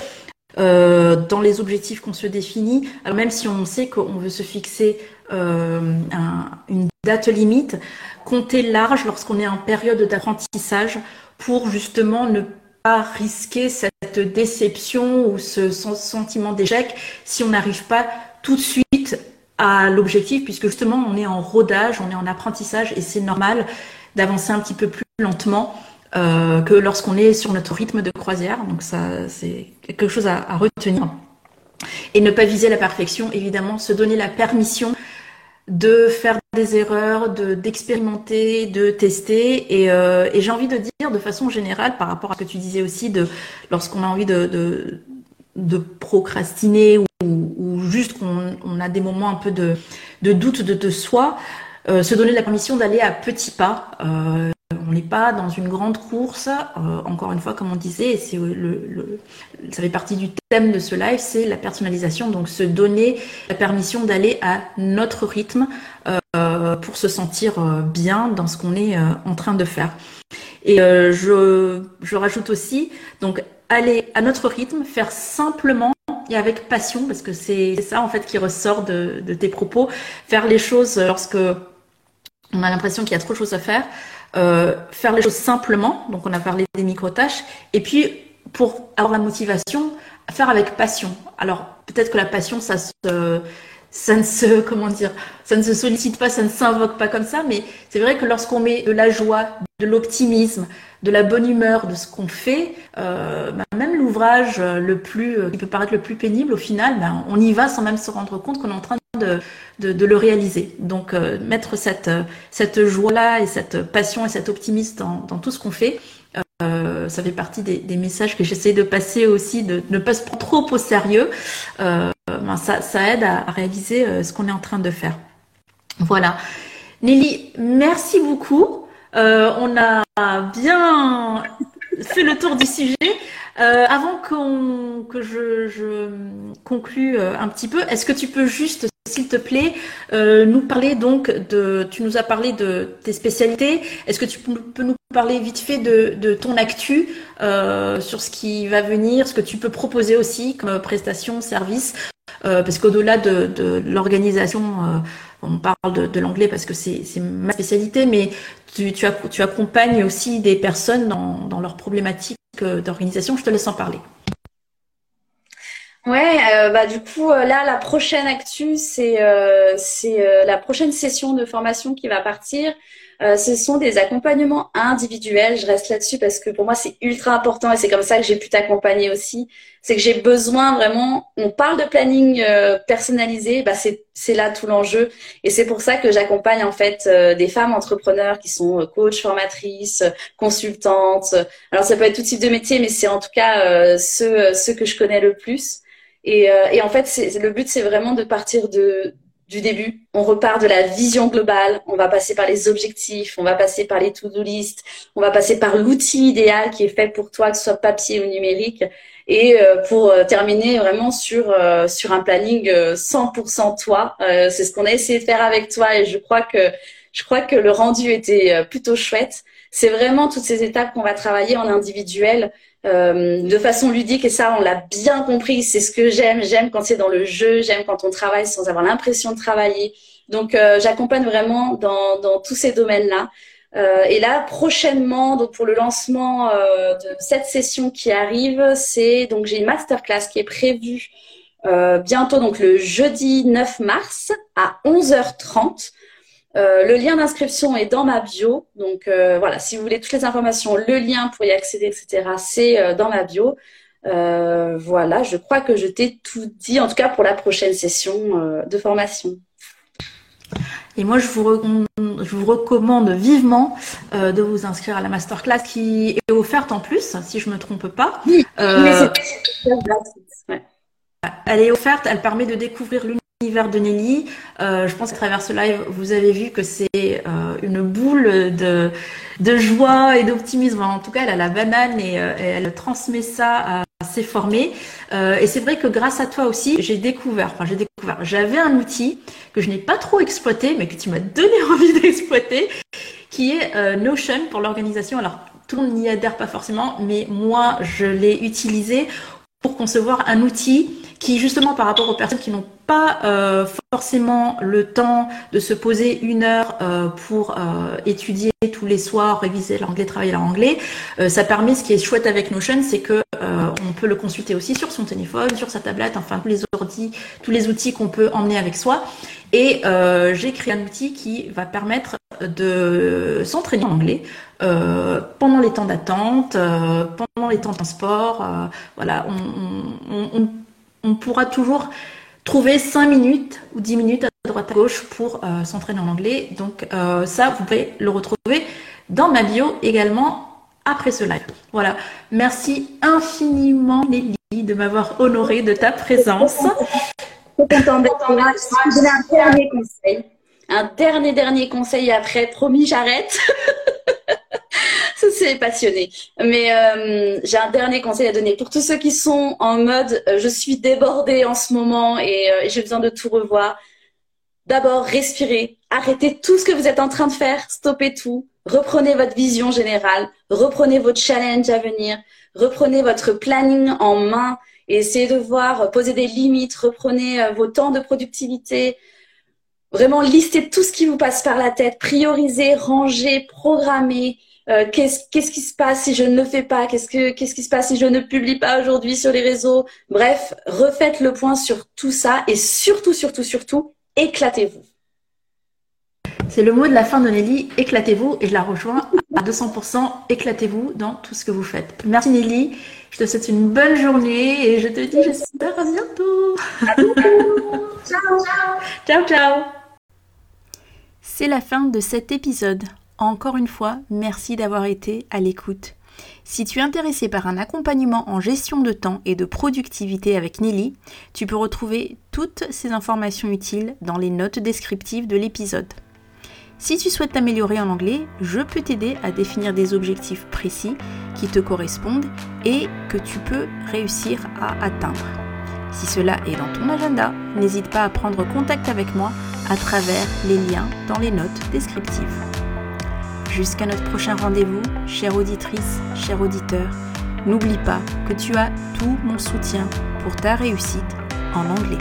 Euh, dans les objectifs qu'on se définit, alors même si on sait qu'on veut se fixer euh, un, une date limite, compter large lorsqu'on est en période d'apprentissage pour justement ne pas risquer cette déception ou ce sentiment d'échec si on n'arrive pas tout de suite à l'objectif, puisque justement on est en rodage, on est en apprentissage et c'est normal d'avancer un petit peu plus lentement euh, que lorsqu'on est sur notre rythme de croisière. Donc ça, c'est quelque chose à, retenir. Et ne pas viser la perfection, évidemment, se donner la permission de faire des erreurs, de d'expérimenter, de tester. Et, euh, et j'ai envie de dire de façon générale, par rapport à ce que tu disais aussi, de lorsqu'on a envie de, de, procrastiner ou, juste qu'on on a des moments un peu de, de doute de, soi, euh, se donner la permission d'aller à petits pas. On n'est pas dans une grande course, euh, encore une fois, comme on disait, c'est le, ça fait partie du thème de ce live, c'est la personnalisation, donc se donner la permission d'aller à notre rythme euh, pour se sentir euh, bien dans ce qu'on est en train de faire. Et je, je rajoute aussi, donc aller à notre rythme, faire simplement et avec passion, parce que c'est ça en fait qui ressort de, de tes propos, faire les choses lorsque on a l'impression qu'il y a trop de choses à faire. Euh, faire les choses simplement, donc on a parlé des micro-tâches, et puis pour avoir la motivation, faire avec passion. Alors peut-être que la passion, ça se, ça ne se, comment dire, ça ne se sollicite pas, ça ne s'invoque pas comme ça, mais c'est vrai que lorsqu'on met de la joie, de l'optimisme, de la bonne humeur, de ce qu'on fait, euh, bah, même l'ouvrage le plus, qui peut paraître le plus pénible, au final, bah, on y va sans même se rendre compte qu'on est en train de, le réaliser. Donc euh, mettre cette, cette joie-là et cette passion et cet optimisme dans, tout ce qu'on fait, euh, ça fait partie des, messages que j'essaie de passer aussi, de, ne pas se prendre trop au sérieux. Euh, ben, ça, ça, aide à, réaliser ce qu'on est en train de faire. Voilà. Nelly, merci beaucoup. on a bien fait le tour du sujet. avant qu'on que je, conclue un petit peu, est-ce que tu peux juste s'il te plaît, euh, nous parler donc de. Tu nous as parlé de tes spécialités. Est-ce que tu peux nous parler vite fait de, ton actu euh, sur ce qui va venir, ce que tu peux proposer aussi comme prestation, service? Euh, Parce qu'au-delà de, l'organisation, on parle de, l'anglais parce que c'est ma spécialité, mais tu, accompagnes aussi des personnes dans, leurs problématiques d'organisation. Je te laisse en parler. Ouais, euh, bah du coup euh, là la prochaine actu euh, c'est la prochaine session de formation qui va partir. Ce sont des accompagnements individuels. Je reste là-dessus parce que pour moi c'est ultra important et c'est comme ça que j'ai pu t'accompagner aussi. C'est que j'ai besoin vraiment. On parle de planning personnalisé, bah c'est là tout l'enjeu et c'est pour ça que j'accompagne en fait des femmes entrepreneurs qui sont coach, formatrices, consultantes. Alors ça peut être tout type de métier, mais c'est en tout cas ceux ceux que je connais le plus. Et, euh, et en fait, le but, c'est vraiment de partir de, du début. On repart de la vision globale. On va passer par les objectifs. On va passer par les to-do list. On va passer par l'outil idéal qui est fait pour toi, que ce soit papier ou numérique. Et euh, pour euh, terminer vraiment sur sur un planning 100% toi. c'est ce qu'on a essayé de faire avec toi et je crois que je crois que le rendu était plutôt chouette. c'est vraiment toutes ces étapes qu'on va travailler en individuel euh, de façon ludique et ça on l'a bien compris c'est ce que j'aime. J'aime quand c'est dans le jeu j'aime quand on travaille sans avoir l'impression de travailler. Donc euh, j'accompagne vraiment dans, tous ces domaines là euh, et là prochainement donc pour le lancement euh, de cette session qui arrive c'est donc j'ai une masterclass qui est prévue bientôt donc le jeudi 9 mars à 11h30 euh, le lien d'inscription est dans ma bio. Donc euh, voilà, si vous voulez toutes les informations, le lien pour y accéder, etc., c'est euh, dans ma bio. voilà, je crois que je t'ai tout dit, en tout cas pour la prochaine session de formation. Et moi, je vous, je vous recommande vivement de vous inscrire à la masterclass qui est offerte en plus, si je me trompe pas. Oui, mais c'est Elle est offerte, elle permet de découvrir l'univers l'univers de Nelly. Euh, je pense qu'à travers ce live, vous avez vu que c'est euh, une boule de, de joie et d'optimisme. En tout cas, elle a la banane et, euh, elle transmet ça à, ses formés. et c'est vrai que grâce à toi aussi, j'ai découvert, enfin j'ai découvert, j'avais un outil que je n'ai pas trop exploité, mais que tu m'as donné envie d'exploiter, qui est Notion pour l'organisation. Alors, tout le monde n'y adhère pas forcément, mais moi, je l'ai utilisé pour concevoir un outil qui justement par rapport aux personnes qui n'ont pas euh, forcément le temps de se poser une heure euh, pour euh, étudier tous les soirs, réviser l'anglais, travailler l'anglais, ça permet, ce qui est chouette avec Notion, c'est que on peut le consulter aussi sur son téléphone, sur sa tablette, enfin tous les ordi, tous les outils qu'on peut emmener avec soi. Et j'ai créé un outil qui va permettre de s'entraîner en anglais pendant les temps d'attente, pendant les temps de transport. voilà, on, on, on on pourra toujours trouver 5 minutes ou 10 minutes à droite à gauche pour euh, s'entraîner en anglais. Donc euh, ça, vous pouvez le retrouver dans ma bio également après ce live. Voilà. Merci infiniment Nelly de m'avoir honoré de ta présence. Content d'être là. un dernier conseil. Un dernier dernier conseil après, promis, j'arrête. passionné. Mais euh, j'ai un dernier conseil à donner pour tous ceux qui sont en mode euh, je suis débordée en ce moment et, euh, j'ai besoin de tout revoir. D'abord, respirez, arrêtez tout ce que vous êtes en train de faire, stoppez tout, reprenez votre vision générale, reprenez votre challenge à venir, reprenez votre planning en main. Et essayez de voir, poser des limites, reprenez vos temps de productivité, vraiment listez tout ce qui vous passe par la tête, priorisez, rangez, programmez, euh, qu'est-ce, qui se passe si je ne le fais pas? Qu'est-ce que qu'est-ce qui se passe si je ne publie pas aujourd'hui sur les réseaux? Bref, refaites le point sur tout ça et surtout, surtout, surtout, éclatez-vous. C'est le mot de la fin de Nelly, éclatez-vous, et je la rejoins à 200%, éclatez-vous dans tout ce que vous faites. Merci Nelly, je te souhaite une bonne journée et je te dis j'espère à bientôt. À bientôt. ciao, ciao. Ciao, ciao. C'est la fin de cet épisode. Encore une fois, merci d'avoir été à l'écoute. Si tu es intéressé par un accompagnement en gestion de temps et de productivité avec Nelly, tu peux retrouver toutes ces informations utiles dans les notes descriptives de l'épisode. Si tu souhaites t'améliorer en anglais, je peux t'aider à définir des objectifs précis qui te correspondent et que tu peux réussir à atteindre. Si cela est dans ton agenda, n'hésite pas à prendre contact avec moi à travers les liens dans les notes descriptives. Jusqu'à notre prochain rendez-vous, chère auditrice, cher auditeur, n'oublie pas que tu as tout mon soutien pour ta réussite en anglais.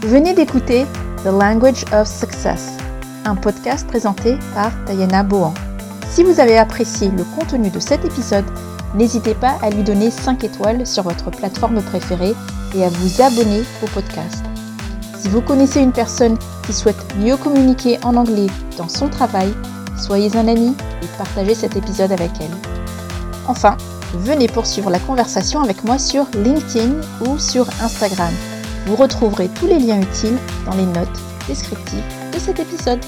Venez d'écouter The Language of Success, un podcast présenté par Diana Bohan. Si vous avez apprécié le contenu de cet épisode, n'hésitez pas à lui donner 5 étoiles sur votre plateforme préférée et à vous abonner au podcast. Si vous connaissez une personne qui souhaite mieux communiquer en anglais dans son travail, soyez un ami et partagez cet épisode avec elle. Enfin, venez poursuivre la conversation avec moi sur LinkedIn ou sur Instagram. Vous retrouverez tous les liens utiles dans les notes descriptives de cet épisode.